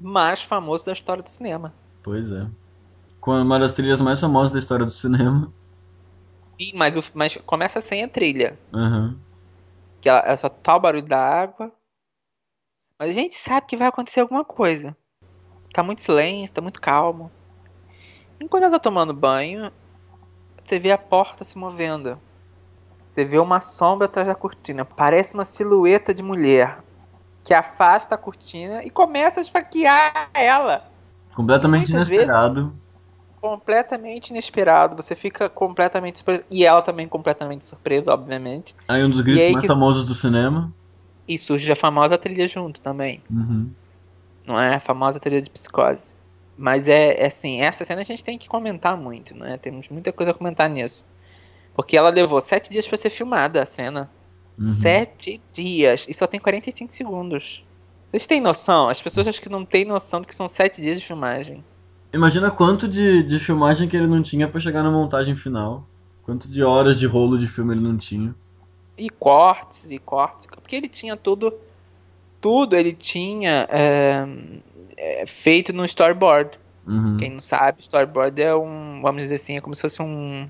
mais famoso da história do cinema.
Pois é. Com uma das trilhas mais famosas da história do cinema.
Sim, mas, o- mas começa sem a trilha.
Aham.
Que ela, é só tá o barulho da água. Mas a gente sabe que vai acontecer alguma coisa. Tá muito silêncio, tá muito calmo. Enquanto ela tá tomando banho, você vê a porta se movendo. Você vê uma sombra atrás da cortina. Parece uma silhueta de mulher. Que afasta a cortina e começa a esfaquear ela.
Completamente
Muitas
inesperado.
Completamente inesperado. Você fica completamente surpreso. E ela também completamente surpresa, obviamente.
Aí um dos gritos
aí
mais
que-
famosos do cinema.
E surge a famosa trilha junto também.
Uhum.
não é? A famosa teoria de psicose. Mas é, é assim, essa cena a gente tem que comentar muito, né? Temos muita coisa a comentar nisso. Porque ela levou sete dias pra ser filmada a cena.
Uhum.
Sete dias. E só tem 45 segundos. Vocês têm noção? As pessoas acho que não têm noção do que são sete dias de filmagem.
Imagina quanto de, de filmagem que ele não tinha pra chegar na montagem final. Quanto de horas de rolo de filme ele não tinha.
E cortes, e cortes. Porque ele tinha tudo. Tudo ele tinha é, é, feito no storyboard.
Uhum.
Quem não sabe, storyboard é um, vamos dizer assim, é como se fosse um,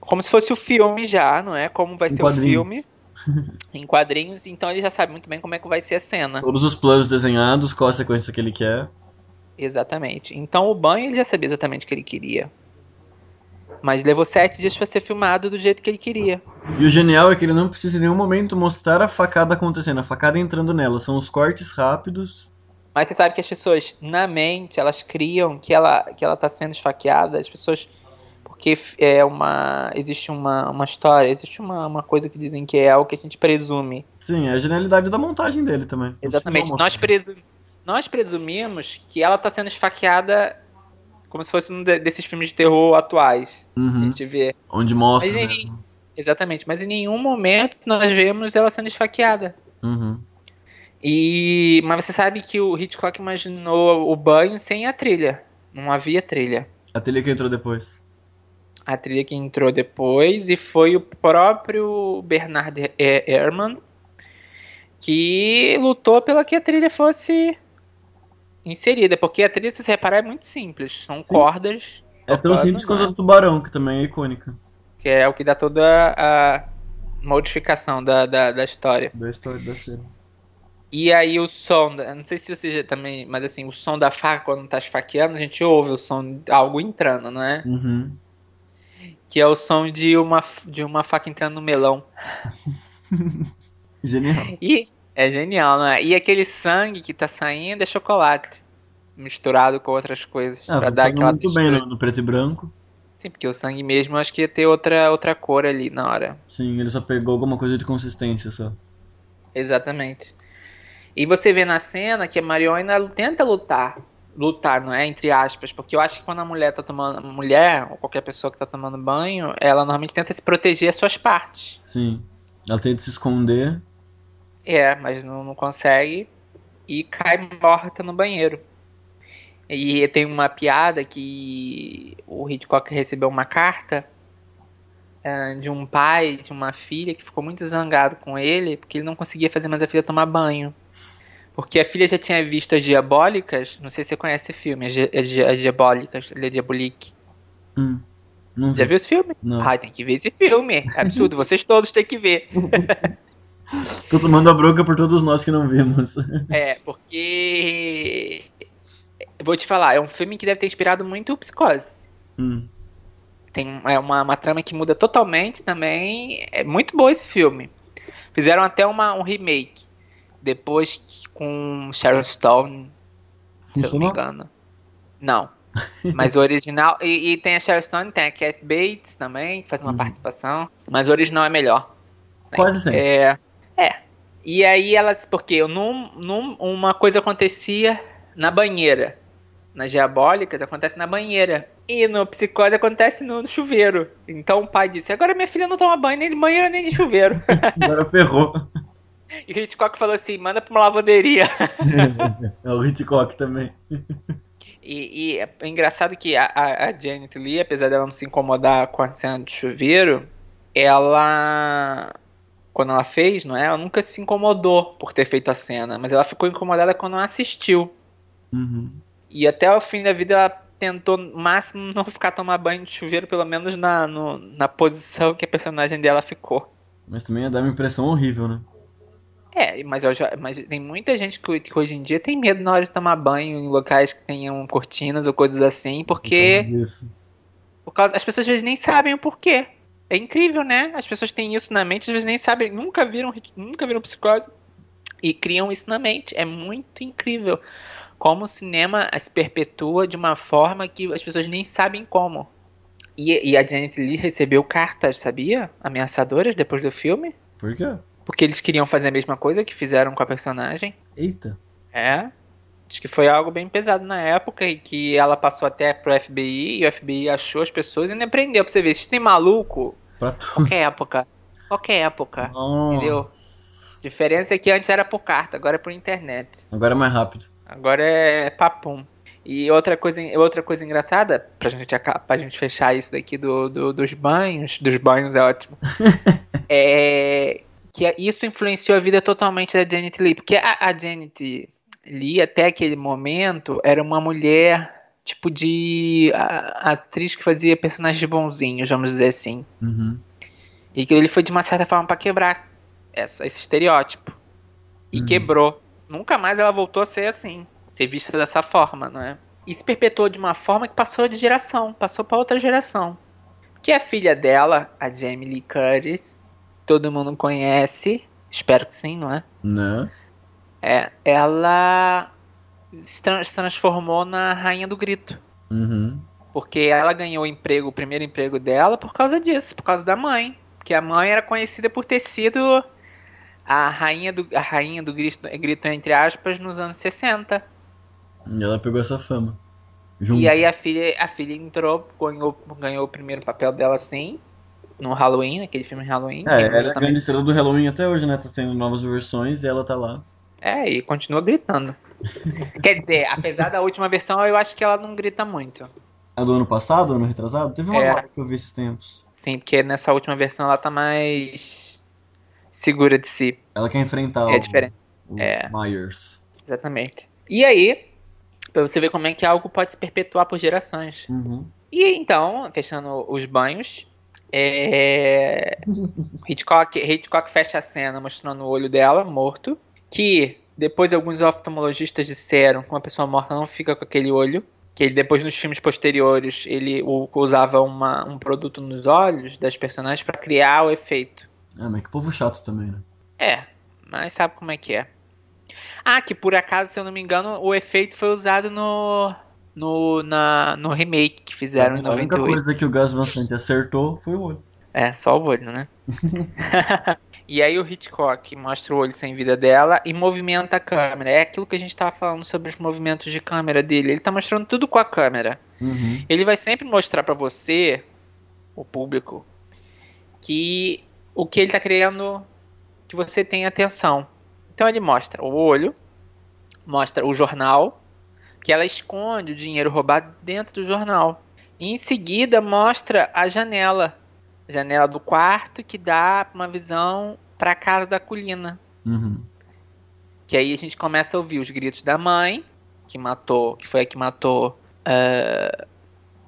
como se fosse o filme já, não é? Como vai
Em
ser
quadrinho.
o filme em quadrinhos, então ele já sabe muito bem como é que vai ser a cena.
Todos os planos desenhados, qual a sequência que ele quer.
Exatamente. Então o banho ele já sabia exatamente o que ele queria. Mas levou sete dias pra ser filmado do jeito que ele queria.
E o genial é que ele não precisa em nenhum momento mostrar a facada acontecendo, a facada entrando nela. São os cortes rápidos.
Mas você sabe que as pessoas, na mente, elas criam que ela, que ela tá sendo esfaqueada. As pessoas. porque é uma existe uma, uma história, existe uma, uma coisa que dizem que é o que a gente presume.
Sim, é a genialidade da montagem dele também.
Exatamente. Nós, presu nós presumimos que ela tá sendo esfaqueada como se fosse um de- desses filmes de terror atuais. que A
Uhum.
gente vê.
Onde mostra
Mas
mesmo.
Exatamente, mas em nenhum momento nós vemos ela sendo esfaqueada.
Uhum.
E mas você sabe que o Hitchcock imaginou o banho sem a trilha. Não havia trilha.
A trilha que entrou depois.
A trilha que entrou depois e foi o próprio Bernard Herrmann que lutou pela que a trilha fosse inserida, porque a trilha, se você reparar, é muito simples. São
Sim.
cordas,
É tão simples quanto
né?
a do Tubarão, que também é icônica
que é o que dá toda a modificação da, da, da história.
da história da cena.
E aí o som, da- não sei se você já também, mas assim, o som da faca quando tá esfaqueando, a gente ouve o som de algo entrando, não é?
Uhum.
Que é o som de uma, de uma faca entrando no melão.
Genial.
E é genial, não é? E aquele sangue que tá saindo é chocolate. Misturado com outras coisas.
Ah,
pra dar
funciona
aquela
muito bem no, no preto e branco.
Sim, porque o sangue mesmo acho que ia ter outra, outra cor ali na hora.
Sim, ele só pegou alguma coisa de consistência só.
Exatamente. E você vê na cena que a Mariona tenta lutar. Lutar, não é? Entre aspas. Porque eu acho que quando a mulher tá tomando. Mulher, ou qualquer pessoa que tá tomando banho, ela normalmente tenta se proteger as suas partes.
Sim. Ela tenta se esconder.
É, mas não, não consegue e cai morta no banheiro. E tem uma piada que o Hitchcock recebeu uma carta eh, de um pai, de uma filha que ficou muito zangado com ele porque ele não conseguia fazer mais a filha tomar banho. Porque a filha já tinha visto as Diabólicas, não sei se você conhece esse filme, as, Di- as Di- as Diabólicas, Le Diabolique.
Hum. Não
Já
vi.
viu esse filme?
Não.
Ai, tem que ver esse filme. É absurdo, vocês todos têm que ver.
Tô tomando a bronca por todos nós que não vimos.
É, porque. Vou te falar, é um filme que deve ter inspirado muito o Psicose.
Hum.
Tem é uma, uma trama que muda totalmente também. É muito bom esse filme. Fizeram até uma, um remake. Depois com Sharon Stone, se eu não me
Funcionou?
engano. Não. Mas o original. E, e tem a Sharon Stone, tem a Cat Bates também, que faz uma
Uhum.
participação. Mas o original é melhor.
Quase sempre.
É. É. E aí elas. Porque num, num, uma coisa acontecia na banheira. Nas diabólicas acontece na banheira. E no psicose acontece no, no chuveiro. Então o pai disse: agora minha filha não toma banho nem de banheiro nem de chuveiro.
Agora ferrou.
e o Hitchcock falou assim: manda pra uma lavanderia.
É o Hitchcock também.
E, e é engraçado que a, a, Janet Lee, apesar dela não se incomodar com a cena do chuveiro, ela. Quando ela fez, não é? Ela nunca se incomodou por ter feito a cena, mas ela ficou incomodada quando assistiu.
Uhum.
E até o fim da vida ela tentou, no máximo, não ficar tomar banho de chuveiro, pelo menos na, no- na posição que a personagem dela ficou.
Mas também ia dar uma impressão horrível, né?
É, mas, eu já, mas tem muita gente que, que hoje em dia tem medo na hora de tomar banho em locais que tenham cortinas ou coisas assim, porque.
Por causa disso.
Por causa, as pessoas às vezes nem sabem o porquê. É incrível, né? As pessoas têm isso na mente, às vezes nem sabem, nunca viram, nunca viram psicose e criam isso na mente. É muito incrível como o cinema se perpetua de uma forma que as pessoas nem sabem como. E, e a Janet Lee recebeu cartas, sabia? Ameaçadoras depois do filme,
Por quê?
Porque eles queriam fazer a mesma coisa que fizeram com a personagem.
Eita.
É. Acho que foi algo bem pesado na época e que ela passou até pro FBI e o FBI achou as pessoas e nem prendeu pra você ver. Se tem maluco,
Pra tudo.
qualquer época. Qualquer época.
Nossa.
Entendeu? A diferença é que antes era por carta, agora é por internet.
Agora é mais rápido.
Agora é papum. E outra coisa, outra coisa engraçada, pra gente, pra gente fechar isso daqui do, do- dos banhos, dos banhos é ótimo, é que isso influenciou a vida totalmente da Janet Lee. Porque a, a Janet Lee, até aquele momento, era uma mulher tipo de a- atriz que fazia personagens bonzinhos, vamos dizer assim.
Uhum.
E que ele foi de uma certa forma pra quebrar essa, esse estereótipo. E
Uhum.
quebrou. Nunca mais ela voltou a ser assim, ser vista dessa forma, não é? E se perpetuou de uma forma que passou de geração, passou pra outra geração. Que a filha dela, a Jamie Lee Curtis, todo mundo conhece, espero que sim, não é?
Né?
É, ela se, tran- se transformou na rainha do grito.
Uhum.
Porque ela ganhou o emprego, o primeiro emprego dela, por causa disso, por causa da mãe. Que a mãe era conhecida por ter sido a rainha do, a rainha do grito, grito entre aspas nos anos 60.
E ela pegou essa fama.
Junto. E aí a filha, a filha entrou, ganhou, ganhou o primeiro papel dela assim, no Halloween, naquele filme Halloween.
É, ela é a grande estrela do Halloween até hoje, né? Tá sendo novas versões e ela tá lá.
É, e continua gritando. Quer dizer, apesar da última versão, eu acho que ela não grita muito.
A do ano passado, ano retrasado? Teve uma é. que eu vi esses tempos.
Sim, porque nessa última versão ela tá mais segura de si.
Ela quer enfrentar
é o, diferente.
o
é.
Myers.
Exatamente. E aí, pra você ver como é que algo pode se perpetuar por gerações.
Uhum.
E então, fechando os banhos, é... Hitchcock, Hitchcock fecha a cena mostrando o olho dela, morto que depois alguns oftalmologistas disseram que uma pessoa morta não fica com aquele olho, que ele depois nos filmes posteriores ele usava uma, um produto nos olhos das personagens para criar o efeito.
É, mas que povo chato também, né?
É, mas sabe como é que é. Ah, que por acaso, se eu não me engano, o efeito foi usado no no, na, no remake que fizeram é, em 98. A
única coisa que o Gus Van Sant acertou foi o olho.
É, só o olho, né? E aí o Hitchcock mostra o olho sem vida dela e movimenta a câmera. É aquilo que a gente estava falando sobre os movimentos de câmera dele. Ele está mostrando tudo com a câmera.
Uhum.
Ele vai sempre mostrar para você, o público, que o que ele está querendo que você tenha atenção. Então ele mostra o olho, mostra o jornal, que ela esconde o dinheiro roubado dentro do jornal. E em seguida mostra a janela janela do quarto que dá uma visão para a casa da colina.
Uhum.
Que aí a gente começa a ouvir os gritos da mãe, que matou, que foi a que matou uh,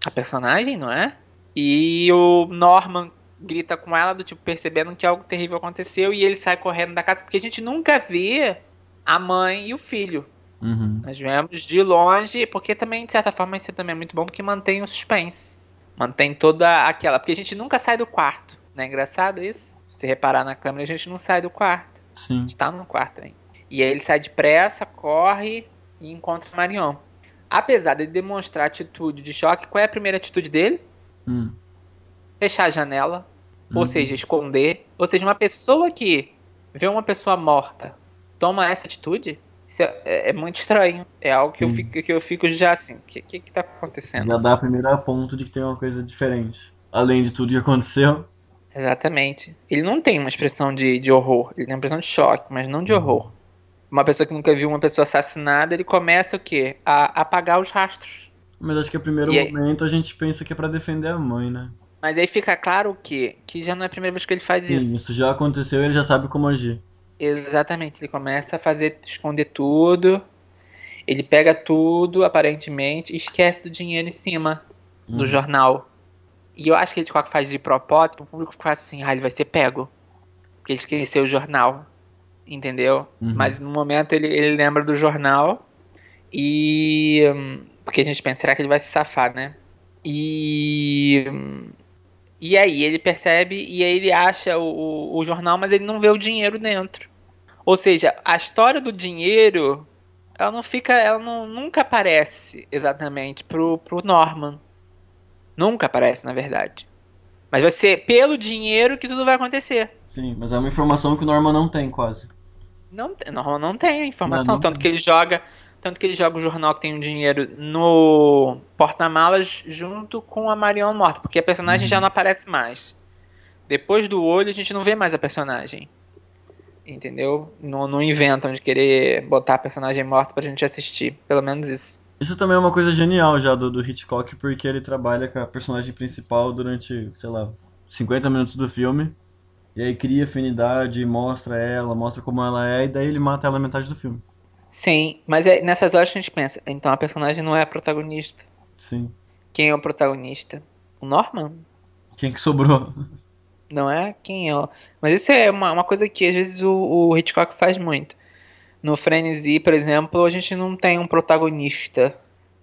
a personagem, não é? E o Norman grita com ela, do tipo, percebendo que algo terrível aconteceu, e ele sai correndo da casa, porque a gente nunca vê a mãe e o filho.
Uhum.
Nós vemos de longe, porque também, de certa forma, isso também é muito bom, porque mantém o suspense. Mantém toda aquela. Porque a gente nunca sai do quarto. Não é engraçado isso? Se reparar na câmera, a gente não sai do quarto.
Sim. A
gente tá no quarto ainda. E aí ele sai depressa, corre e encontra Marion. Apesar de demonstrar atitude de choque, qual é a primeira atitude dele?
Hum.
Fechar a janela. Ou uhum. seja, esconder. Ou seja, uma pessoa que vê uma pessoa morta toma essa atitude, é, é, é, muito estranho. É algo que eu, fico, que eu fico já assim. O que, que, que tá acontecendo?
Já dá a primeira ponto de que tem uma coisa diferente. Além de tudo que aconteceu.
Exatamente. Ele não tem uma expressão de, de horror. Ele tem uma expressão de choque, mas não de uhum. horror. Uma pessoa que nunca viu uma pessoa assassinada, ele começa o quê? A apagar os rastros.
Mas acho que a primeiro e momento aí... a gente pensa que é para defender a mãe, né?
Mas aí fica claro o quê? Que já não é a primeira vez que ele faz
Sim,
isso.
Isso já aconteceu e ele já sabe como agir.
Exatamente, ele começa a fazer esconder tudo. Ele pega tudo, aparentemente, e esquece do dinheiro em cima uhum. do jornal. E eu acho que ele faz de propósito, o público ficar assim, ah, ele vai ser pego. Porque ele esqueceu o jornal. Entendeu?
Uhum.
Mas no momento ele, ele lembra do jornal. E. Hum, porque a gente pensa, será que ele vai se safar, né? E. E aí ele percebe e aí ele acha o, o, o, jornal, mas ele não vê o dinheiro dentro. Ou seja, a história do dinheiro, ela não fica, ela não, nunca aparece exatamente pro, pro Norman. Nunca aparece, na verdade. Mas vai ser pelo dinheiro que tudo vai acontecer.
Sim, mas é uma informação que o Norman não tem quase.
Não, Norman não tem a informação, não, não tanto tem. que ele joga tanto que ele joga o jornal que tem o um dinheiro no porta-malas junto com a Marion morta, porque a personagem uhum. já não aparece mais. Depois do olho, a gente não vê mais a personagem. Entendeu? Não, não inventam de querer botar a personagem morta pra gente assistir. Pelo menos isso.
Isso também é uma coisa genial já do, do Hitchcock, porque ele trabalha com a personagem principal durante, sei lá, 50 minutos do filme. E aí cria afinidade, mostra ela, mostra como ela é, e daí ele mata ela metade do filme.
Sim, mas é nessas horas que a gente pensa, então a personagem não é a protagonista.
Sim.
Quem é o protagonista? O Norman?
Quem que sobrou?
Não é quem é. Mas isso é uma, uma coisa que às vezes o, o Hitchcock faz muito. No Frenzy, por exemplo, a gente não tem um protagonista.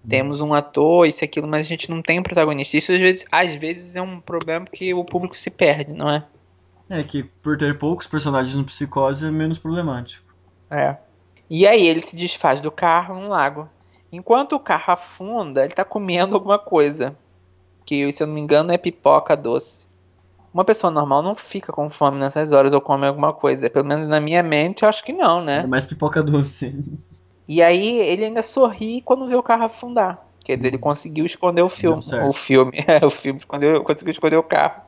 Hum. Temos um ator, isso e aquilo, mas a gente não tem um protagonista. Isso às vezes, às vezes é um problema que o público se perde, não é?
É que por ter poucos personagens no Psicose é menos problemático.
É. E aí ele se desfaz do carro no lago. Enquanto o carro afunda, ele está comendo alguma coisa. que se eu não me engano é pipoca doce. Uma pessoa normal não fica com fome nessas horas ou come alguma coisa. Pelo menos na minha mente eu acho que não, né?
É mais pipoca doce.
E aí ele ainda sorri quando vê o carro afundar. Quer dizer, ele conseguiu esconder o filme. O filme. É, o filme escondeu, conseguiu esconder o carro.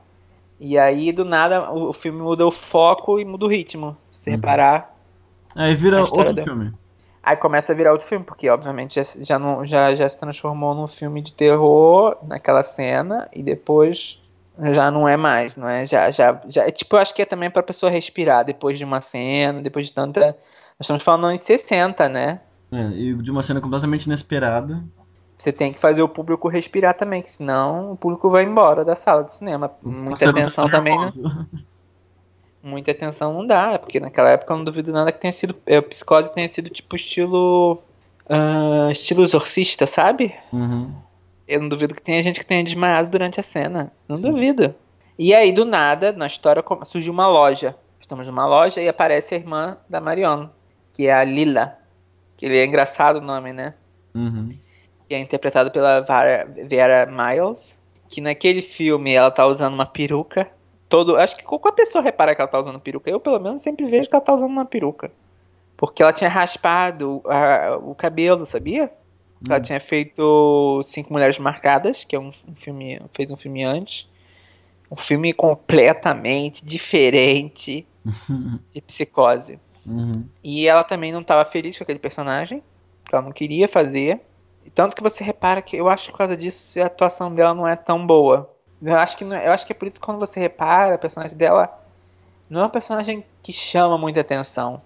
E aí, do nada, o, filme muda o foco e muda o ritmo. Se você uhum. reparar.
Aí vira outro deu. filme.
Aí começa a virar outro filme, porque obviamente já, já, não, já, já se transformou num filme de terror naquela cena e depois já não é mais, não é? Já, já, já é tipo, eu acho que é também pra pessoa respirar depois de uma cena, depois de tanta. Nós estamos falando em 60, né?
É, e de uma cena completamente inesperada.
Você tem que fazer o público respirar também, que senão o público vai embora da sala de cinema. Muita atenção também, né? Muita atenção não dá, porque naquela época eu não duvido nada que tenha sido. É, psicose tenha sido tipo estilo. Uh, estilo exorcista, sabe?
Uhum.
Eu não duvido que tenha gente que tenha desmaiado durante a cena. Não Sim. duvido. E aí, do nada, na história, surgiu uma loja. Estamos numa loja e aparece a irmã da Marion, que é a Lila. Que ele é engraçado o nome, né?
Uhum.
Que é interpretado pela Vera Miles. Que naquele filme ela tá usando uma peruca. Todo, acho que qualquer pessoa repara que ela tá usando peruca. Eu, pelo menos, sempre vejo que ela tá usando uma peruca. Porque ela tinha raspado a, o cabelo, sabia? Uhum. Ela tinha feito Cinco Mulheres Marcadas, que é um, um filme. fez um filme antes. Um filme completamente diferente de psicose.
Uhum.
E ela também não estava feliz com aquele personagem, que ela não queria fazer. Tanto que você repara que eu acho que por causa disso a atuação dela não é tão boa. Eu acho que, é, eu acho que é por isso que quando você repara, a personagem dela não é uma personagem que chama muita atenção,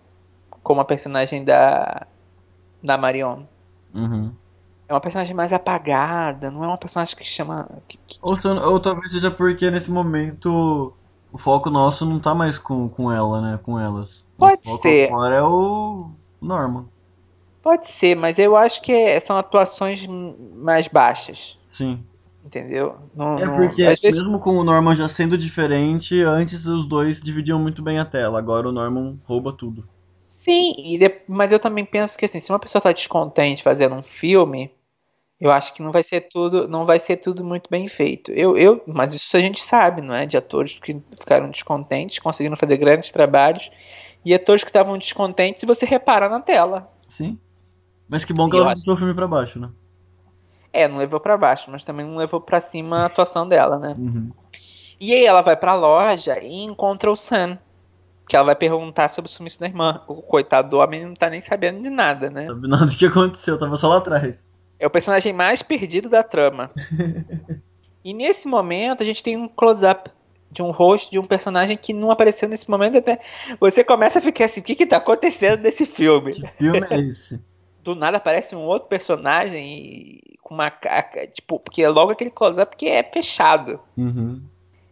como a personagem da, da Marion.
Uhum.
É uma personagem mais apagada, não é uma personagem que chama. Que, que...
Ou, ou talvez seja porque nesse momento o foco nosso não tá mais com, com ela, né? Com elas.
Pode ser.
Agora é o Norman.
Pode ser, mas eu acho que são atuações mais baixas.
Sim.
Entendeu?
Não, é porque, não... vezes... mesmo com o Norman já sendo diferente, antes os dois dividiam muito bem a tela. Agora o Norman rouba tudo.
Sim, mas eu também penso que assim, se uma pessoa tá descontente fazendo um filme, eu acho que não vai ser tudo, não vai ser tudo muito bem feito. Eu, eu, mas isso a gente sabe, não é? De atores que ficaram descontentes, conseguindo fazer grandes trabalhos, e atores que estavam descontentes, se você reparar na tela.
Sim. Mas que bom que e ela levou o filme para baixo, né?
É, não levou para baixo, mas também não levou para cima a atuação dela, né?
Uhum.
E aí ela vai pra loja e encontra o Sam. Que ela vai perguntar sobre o sumiço da irmã. O coitado do homem não tá nem sabendo de nada, né?
Sabe nada do que aconteceu, tava só lá atrás.
É o personagem mais perdido da trama. e nesse momento a gente tem um close-up de um rosto de um personagem que não apareceu nesse momento até. Você começa a ficar assim, o que que tá acontecendo nesse filme?
Que filme é esse?
Do nada aparece um outro personagem e com uma tipo, porque é logo aquele close-up que é fechado.
Uhum.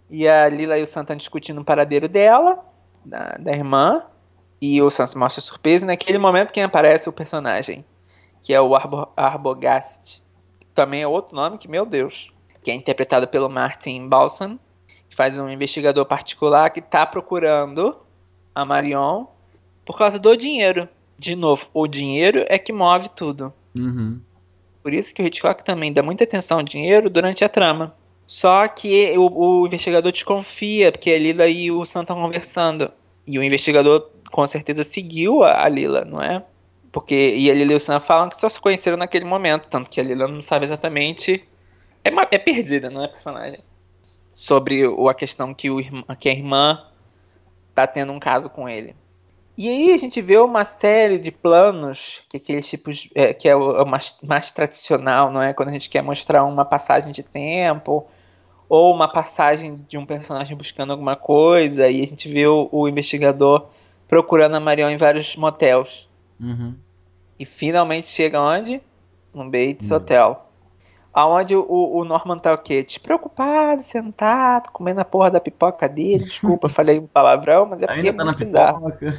E a Lila e o Sam estão discutindo o paradeiro dela, da, da irmã, e o Sam se mostra surpresa. E naquele momento quem aparece o personagem que é o Arbo Arbogast. Também é outro nome que, meu Deus, que é interpretado pelo Martin Balsam, que faz um investigador particular que está procurando a Marion por causa do dinheiro. De novo, o dinheiro é que move tudo.
Uhum.
Por isso que o Hitchcock também dá muita atenção ao dinheiro durante a trama. Só que o, o investigador desconfia, porque a Lila e o Sam estão conversando. E o investigador com certeza seguiu a, a Lila, não é? Porque e a Lila e o Sam falam que só se conheceram naquele momento, tanto que a Lila não sabe exatamente. É, é perdida, não é personagem. Sobre o, a questão que, o, que a irmã tá tendo um caso com ele. E aí a gente vê uma série de planos, que é aqueles tipos. É, que é o, é o mais, mais tradicional, não é? Quando a gente quer mostrar uma passagem de tempo, ou uma passagem de um personagem buscando alguma coisa, e a gente vê o, o investigador procurando a Marion em vários motéis.
Uhum.
E finalmente chega onde? No Bates uhum. Hotel. Aonde o, o Norman tá o quê? Despreocupado, sentado, comendo a porra da pipoca dele. Desculpa, falei um palavrão, mas é porque
Ainda
é
tá na bizarro. pipoca.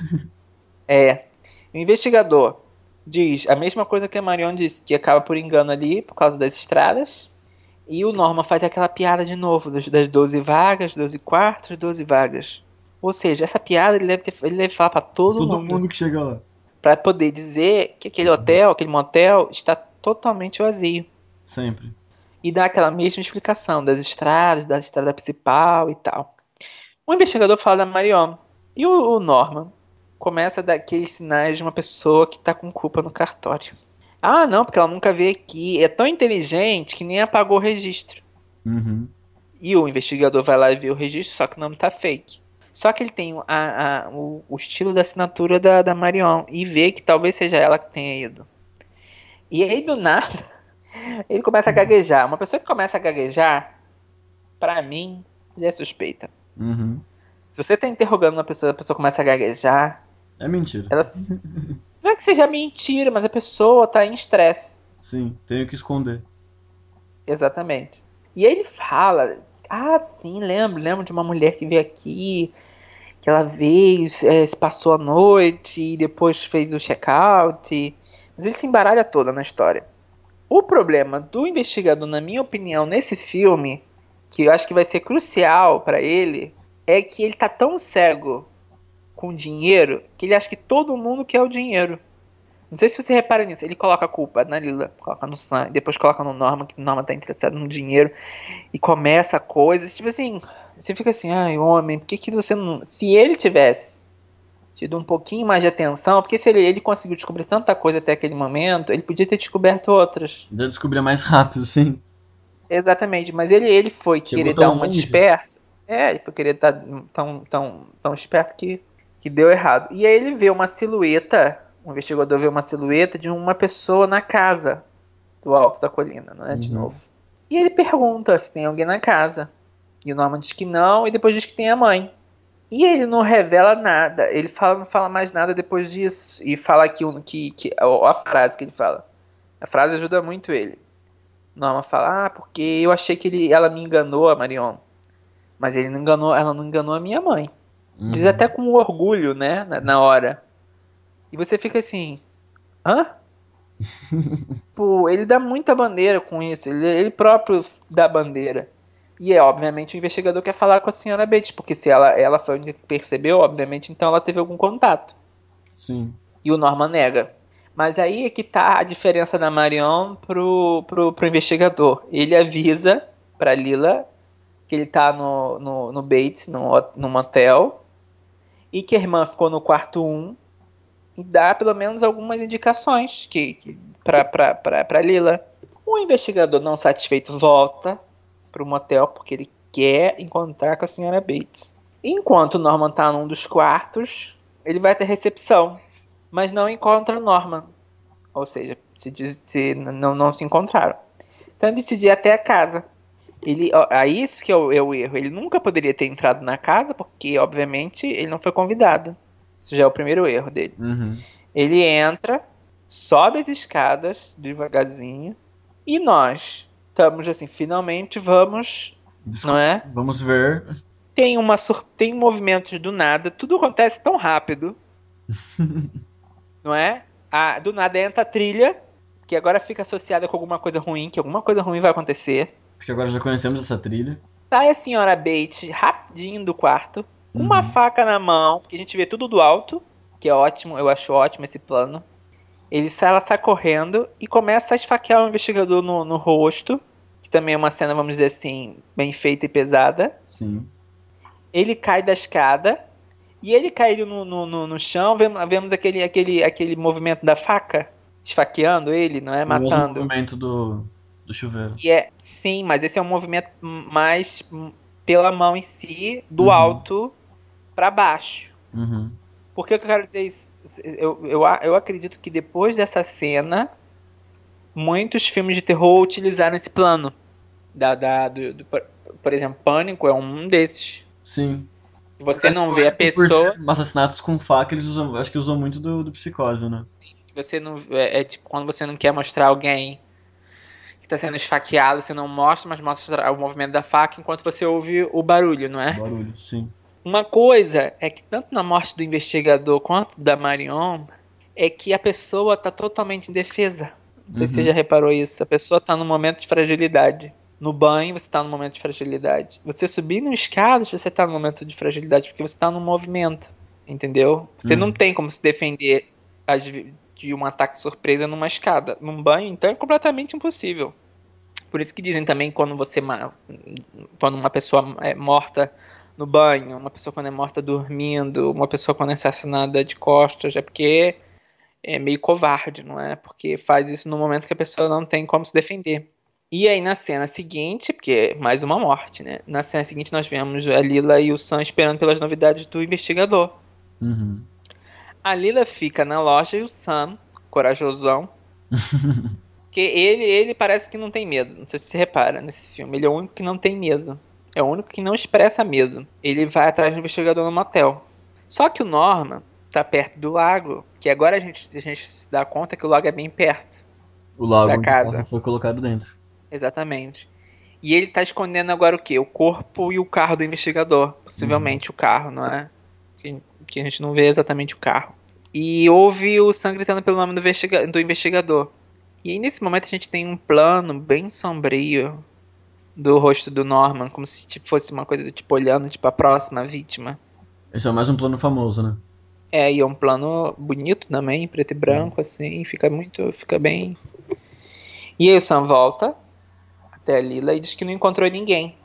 É. O investigador diz a mesma coisa que a Marion disse, que acaba por engano ali, por causa das estradas. E o Norman faz aquela piada de novo, das, das 12 vagas, 12 quartos, 12 vagas. Ou seja, essa piada ele deve, ter, ele deve falar pra todo,
todo
mundo.
Todo mundo que chega lá
para poder dizer que aquele hotel, aquele motel está totalmente vazio.
Sempre.
e dá aquela mesma explicação das estradas, da estrada principal e tal. O investigador fala da Marion e o, o Norman começa a dar aqueles sinais de uma pessoa que está com culpa no cartório. Ah, não, porque ela nunca veio aqui. É tão inteligente que nem apagou o registro.
Uhum.
E o investigador vai lá e vê o registro, só que o nome tá fake. Só que ele tem a, a, o, o, estilo da assinatura da, da Marion e vê que talvez seja ela que tenha ido. E aí, do nada, ele começa a gaguejar. Uma pessoa que começa a gaguejar, pra mim, já é suspeita.
Uhum.
Se você tá interrogando uma pessoa, a pessoa começa a gaguejar.
É mentira.
Ela... Não é que seja mentira, mas a pessoa tá em estresse.
Sim, tenho que esconder.
Exatamente. E aí ele fala: Ah, sim, lembro, lembro de uma mulher que veio aqui, que ela veio, é, se passou a noite e depois fez o check-out. Mas ele se embaralha toda na história. O problema do investigador, na minha opinião, nesse filme, que eu acho que vai ser crucial para ele, é que ele tá tão cego com dinheiro que ele acha que todo mundo quer o dinheiro. Não sei se você repara nisso. Ele coloca a culpa na Lila, coloca no Sam, depois coloca no Norman, que o Norman tá interessado no dinheiro, e começa coisas, tipo assim, você fica assim, ai, homem, por que, que você não. Se ele tivesse tido um pouquinho mais de atenção, porque se ele, ele conseguiu descobrir tanta coisa até aquele momento, ele podia ter descoberto outras.
Já descobrir mais rápido, sim.
Exatamente, mas ele, ele foi Chegou querer dar uma longe. desperta. É, ele foi querer estar tão, tão, tão esperto que, que deu errado. E aí ele vê uma silhueta, o investigador vê uma silhueta de uma pessoa na casa do alto da colina, não é? De uhum. novo. E ele pergunta se tem alguém na casa. E o Norman diz que não, e depois diz que tem a mãe. E ele não revela nada. Ele fala, não fala mais nada depois disso. E fala que, que, que a frase que ele fala. A frase ajuda muito ele. Norma fala, ah, porque eu achei que ele, ela me enganou, a Marion. Mas ele não enganou, ela não enganou a minha mãe. Uhum. Diz até com orgulho, né, na, na hora. E você fica assim, hã? Pô, ele dá muita bandeira com isso. Ele, ele próprio dá bandeira. E é, obviamente, o investigador quer falar com a senhora Bates, porque se ela, ela foi a única que percebeu, obviamente, então ela teve algum contato.
Sim.
E o Norman nega. Mas aí é que tá a diferença da Marion pro, pro, pro investigador. Ele avisa pra Lila que ele tá no, no, no Bates, no, no motel, e que a irmã ficou no quarto 1, e dá pelo menos algumas indicações que, que pra, pra, pra, pra Lila. O investigador não satisfeito volta pro motel porque ele quer encontrar com a senhora Bates. Enquanto Norman tá num dos quartos, ele vai ter recepção, mas não encontra Norman. Ou seja, se, se não, não se encontraram. Então ele decide ir até a casa. Ele, é isso que é o, é o, erro. Ele nunca poderia ter entrado na casa, porque, obviamente, ele não foi convidado. Isso já é o primeiro erro dele.
Uhum.
Ele entra, sobe as escadas devagarzinho, e nós estamos assim, finalmente vamos. Desculpa, não é?
Vamos ver.
Tem, uma, tem movimentos do nada, tudo acontece tão rápido. não é? Ah, do nada entra a trilha, que agora fica associada com alguma coisa ruim, que alguma coisa ruim vai acontecer.
Porque agora já conhecemos essa trilha.
Sai a senhora Bates rapidinho do quarto, com uhum. uma faca na mão, que a gente vê tudo do alto, que é ótimo, eu acho ótimo esse plano. Ele sai, ela sai correndo e começa a esfaquear o investigador no, no rosto, que também é uma cena, vamos dizer assim, bem feita e pesada.
Sim.
Ele cai da escada e ele caiu no, no, no, no chão, vemos, vemos aquele, aquele, aquele movimento da faca esfaqueando ele, não é? Matando.
O movimento do, do chuveiro.
E é, sim, mas esse é um movimento mais pela mão em si, do uhum. alto para baixo.
Uhum.
Por que eu quero dizer isso? Eu, eu, eu acredito que depois dessa cena, muitos filmes de terror utilizaram esse plano. Da, da, do, do, por exemplo, Pânico é um desses.
Sim.
Você não vê a pessoa.
Assassinatos com faca, eles usam. Acho que usam muito do, do psicose, né?
Você não. É, é tipo quando você não quer mostrar alguém está sendo esfaqueado, você não mostra, mas mostra o movimento da faca enquanto você ouve o barulho, não é?
Barulho, sim.
Uma coisa é que tanto na morte do investigador quanto da Marion é que a pessoa está totalmente indefesa. Não sei uhum. se você uhum. já reparou isso. A pessoa está num momento de fragilidade. No banho, você está num momento de fragilidade. Você subir no escadas, você está num momento de fragilidade, porque você está num movimento. Entendeu? Você uhum. não tem como se defender de um ataque surpresa numa escada. Num banho, então, é completamente impossível. Por isso que dizem também quando você quando uma pessoa é morta no banho, uma pessoa quando é morta dormindo, uma pessoa quando é assassinada de costas, é porque é meio covarde, não é? Porque faz isso no momento que a pessoa não tem como se defender. E aí na cena seguinte, porque é mais uma morte, né? Na cena seguinte nós vemos a Lila e o Sam esperando pelas novidades do investigador.
Uhum.
A Lila fica na loja e o Sam, corajosão, que ele, ele parece que não tem medo. Não sei se você repara nesse filme. Ele é o único que não tem medo. É o único que não expressa medo. Ele vai atrás do investigador no motel. Só que o Norman tá perto do lago, que agora a gente, a gente se dá conta que o lago é bem perto.
O lago da casa. foi colocado dentro.
Exatamente. E ele tá escondendo agora o quê? O corpo e o carro do investigador. Possivelmente uhum. o carro, não é? Que, que, a gente não vê exatamente o carro. E ouve o sangue gritando pelo nome do, investiga do investigador. E aí nesse momento a gente tem um plano bem sombrio do rosto do Norman, como se tipo, fosse uma coisa do tipo olhando tipo a próxima vítima.
Esse é mais um plano famoso, né?
É, e é um plano bonito também, preto e branco, assim, fica muito. fica bem. E aí o Sam volta até a Lila e diz que não encontrou ninguém.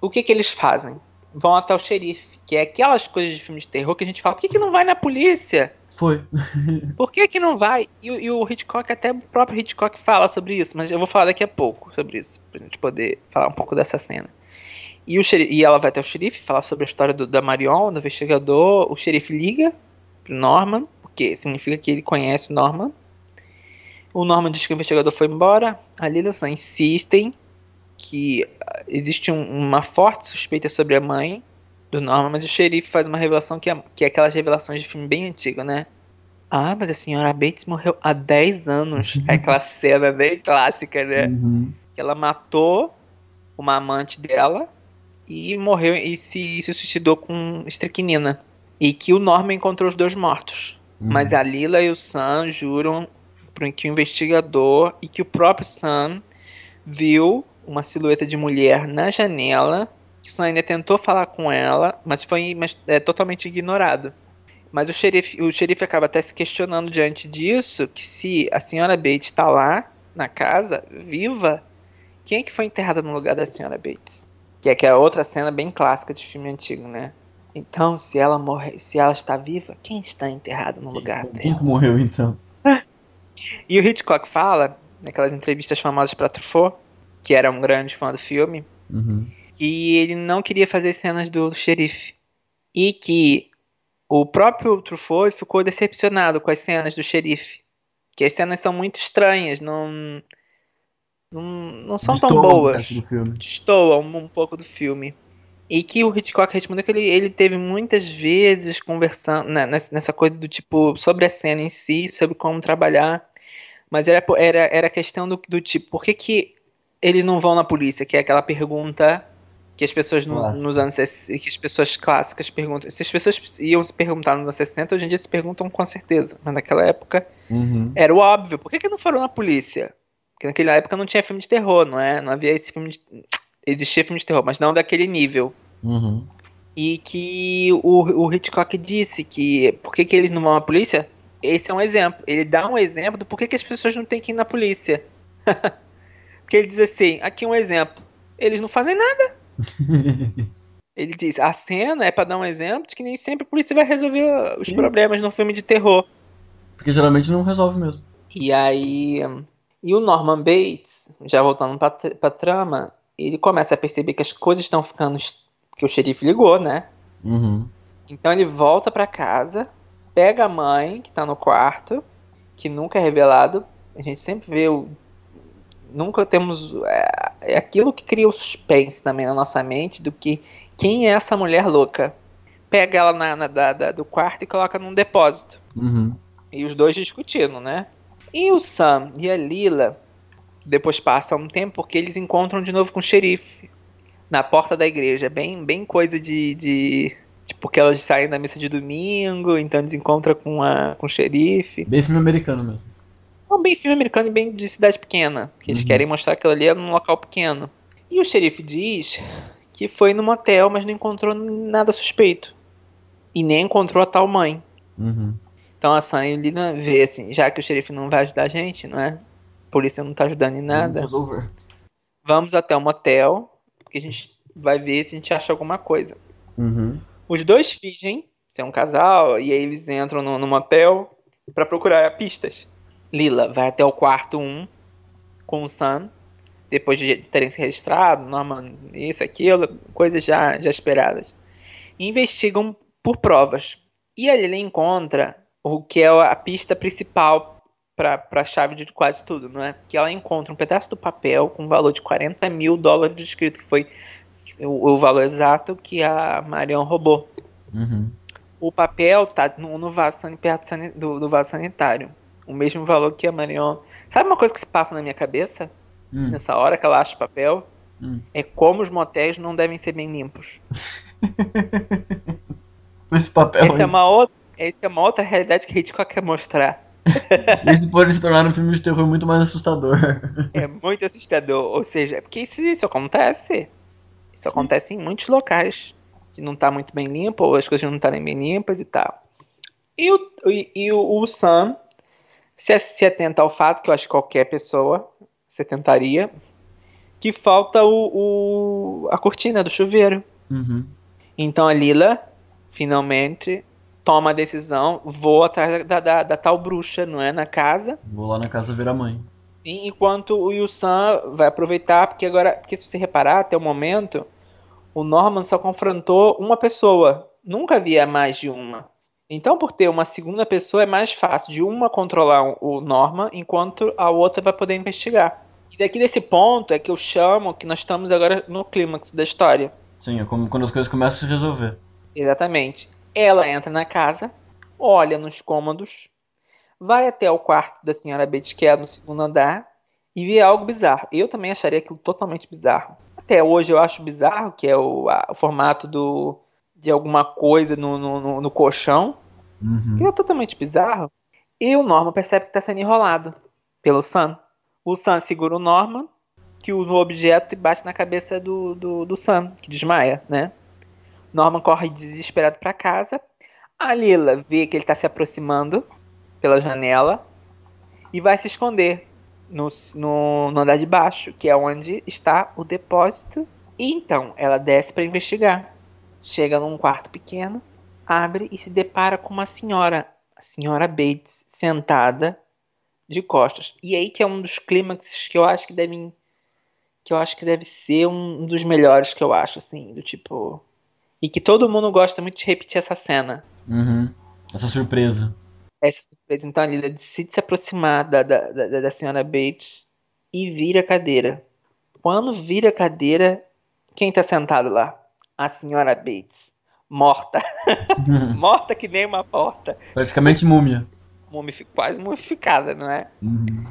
O que que eles fazem? Vão até o xerife, que é aquelas coisas de filme de terror que a gente fala, por que, que não vai na polícia?
Foi.
por que que não vai? E, e, o Hitchcock, até o próprio Hitchcock fala sobre isso, mas eu vou falar daqui a pouco sobre isso, pra gente poder falar um pouco dessa cena. E, o xerife, e ela vai até o xerife falar sobre a história do, da Marion, do investigador. O xerife liga pro Norman, porque significa que ele conhece o Norman. O Norman diz que o investigador foi embora. A e insistem que ah, existe um, uma forte suspeita sobre a mãe do Norman, mas o xerife faz uma revelação que é, que é aquelas revelações de filme bem antigo, né? Ah, mas a senhora Bates morreu há 10 anos. É aquela cena bem clássica, né?
Uhum.
Que ela matou uma amante dela e morreu e se, se suicidou com estricnina. E que o Norman encontrou os dois mortos. Uhum. Mas a Lila e o Sam juram que o investigador e que o próprio Sam viu uma silhueta de mulher na janela. O ainda tentou falar com ela, mas foi mas, é, totalmente ignorado. Mas o xerife, o xerife acaba até se questionando diante disso que se a senhora Bates está lá na casa, viva, quem é que foi enterrada no lugar da senhora Bates? Que é que é outra cena bem clássica de filme antigo, né? Então, se ela morre, se ela está viva, quem está enterrado no lugar
dela? Quem morreu então?
e o Hitchcock fala, naquelas entrevistas famosas para Truffaut, que era um grande fã do filme,
uhum.
que ele não queria fazer cenas do xerife. E que o próprio Truffaut ficou decepcionado com as cenas do xerife. Que as cenas são muito estranhas, não. Não, não são Destoam tão boas. Destoam um, um pouco do filme. E que o Hitchcock respondeu que ele, ele teve muitas vezes conversando né, nessa coisa do tipo sobre a cena em si, sobre como trabalhar. Mas era, era, era questão do, do tipo, por que, que eles não vão na polícia? Que é aquela pergunta que as pessoas no, nos anos que as pessoas clássicas perguntam. Se as pessoas iam se perguntar nos anos 60, hoje em dia se perguntam com certeza. Mas naquela época
uhum.
era o óbvio. Por que, que não foram na polícia? Porque naquela época não tinha filme de terror, não é? Não havia esse filme de existia filme de terror, mas não daquele nível.
Uhum.
E que o, o Hitchcock disse que por que, que eles não vão à polícia? Esse é um exemplo. Ele dá um exemplo do porquê que as pessoas não têm que ir na polícia. Porque ele diz assim: aqui um exemplo. Eles não fazem nada. ele diz: a cena é para dar um exemplo de que nem sempre a polícia vai resolver os Sim. problemas no filme de terror.
Porque geralmente não resolve mesmo.
E aí. E o Norman Bates, já voltando pra, pra trama, ele começa a perceber que as coisas estão ficando. que o xerife ligou, né?
Uhum.
Então ele volta para casa, pega a mãe, que tá no quarto, que nunca é revelado. A gente sempre vê o. Nunca temos. É, é aquilo que cria o suspense também na nossa mente do que. Quem é essa mulher louca? Pega ela na, na da, da, do quarto e coloca num depósito.
Uhum.
E os dois discutindo, né? E o Sam e a Lila depois passa um tempo porque eles encontram de novo com o xerife na porta da igreja. Bem, bem coisa de, de. Tipo, que elas saem da missa de domingo, então eles encontram com, a, com o xerife.
Bem filme americano mesmo.
Não, bem filme americano e bem de cidade pequena. Que eles uhum. querem mostrar que aquilo ali é num local pequeno. E o xerife diz que foi no motel, mas não encontrou nada suspeito. E nem encontrou a tal mãe.
Uhum.
Então a Sam Lina vê assim, já que o xerife não vai ajudar a gente, não é? polícia não tá ajudando em nada. Vamos até o motel, porque a gente vai ver se a gente acha alguma coisa.
Uhum.
Os dois fingem ser um casal e aí eles entram no, no motel para procurar pistas. Lila vai até o quarto 1 com o Sam, depois de terem se registrado, Norman, isso, aquilo, coisas já, já esperadas. E investigam por provas. E ali ele encontra o que é a pista principal para a chave de quase tudo, não é? Que ela encontra um pedaço do papel com um valor de 40 mil dólares escrito, que foi o, o valor exato que a Marion roubou.
Uhum.
O papel tá no, no vaso perto do, do, vaso sanitário. O mesmo valor que a Marion. Sabe uma coisa que se passa na minha cabeça?
Hum.
Nessa hora que ela acha o papel?
Hum.
É como os motéis não devem ser bem limpos.
Esse papel.
Essa é uma outra, essa é uma outra realidade que a Hitchcock quer mostrar.
Esse pode se tornar um filme de terror muito mais assustador.
É muito assustador. Ou seja, porque isso, isso acontece. Isso Sim. acontece em muitos locais. Que não está muito bem limpo, ou as coisas não estarem bem limpas e tal. E o, e, e o, o Sam se, se atenta ao fato, que eu acho que qualquer pessoa se atentaria, que falta o, o a cortina do chuveiro.
Uhum.
Então a Lila, finalmente, toma a decisão, vou atrás da, da, da, tal bruxa, não é? Na casa.
Vou lá na casa ver a mãe.
Sim, enquanto o Yusan vai aproveitar, porque agora, porque se você reparar, até o momento, o Norman só confrontou uma pessoa. Nunca havia mais de uma. Então, por ter uma segunda pessoa, é mais fácil de uma controlar o Norman, enquanto a outra vai poder investigar. E daqui desse ponto é que eu chamo que nós estamos agora no clímax da história.
Sim, é como quando as coisas começam a se resolver.
Exatamente. Ela entra na casa, olha nos cômodos, vai até o quarto da senhora Betty, que é no segundo andar, e vê algo bizarro. Eu também acharia aquilo totalmente bizarro. Até hoje eu acho bizarro, que é o, a, o formato do, de alguma coisa no, no, no, colchão,
uhum.
que é totalmente bizarro. E o Norman percebe que está sendo enrolado pelo Sam. O Sam segura o Norman, que usa o objeto e bate na cabeça do, do, do Sam, que desmaia, né? Norman corre desesperado para casa. A Lila vê que ele está se aproximando pela janela e vai se esconder no, no, no, andar de baixo, que é onde está o depósito. E então ela desce para investigar. Chega num quarto pequeno, abre e se depara com uma senhora, a senhora Bates, sentada de costas. E aí que é um dos clímaxes que eu acho que devem que eu acho que deve ser um, dos melhores que eu acho assim, do tipo e que todo mundo gosta muito de repetir essa cena.
Uhum. Essa surpresa.
Essa surpresa. Então a Lila decide se aproximar da, da, da, da senhora Bates e vira a cadeira. Quando vira a cadeira, quem tá sentado lá? A senhora Bates. Morta. Morta que nem uma porta.
Praticamente múmia.
Mumific... Quase mumificada, não é?
Uhum.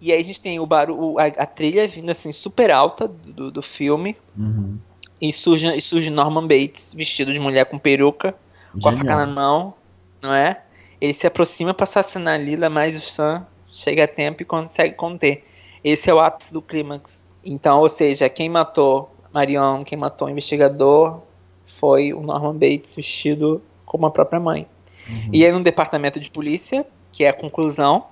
E aí a gente tem o barulho, a, a trilha vindo assim super alta do, do filme.
Uhum.
E surge, e surge Norman Bates, vestido de mulher com peruca, Genial. com a faca na mão, não é? Ele se aproxima para assassinar a Lila, mas o Sam chega a tempo e consegue conter. Esse é o ápice do clímax. Então, ou seja, quem matou Marion, quem matou o investigador, foi o Norman Bates vestido como a própria mãe.
Uhum.
E aí no departamento de polícia, que é a conclusão,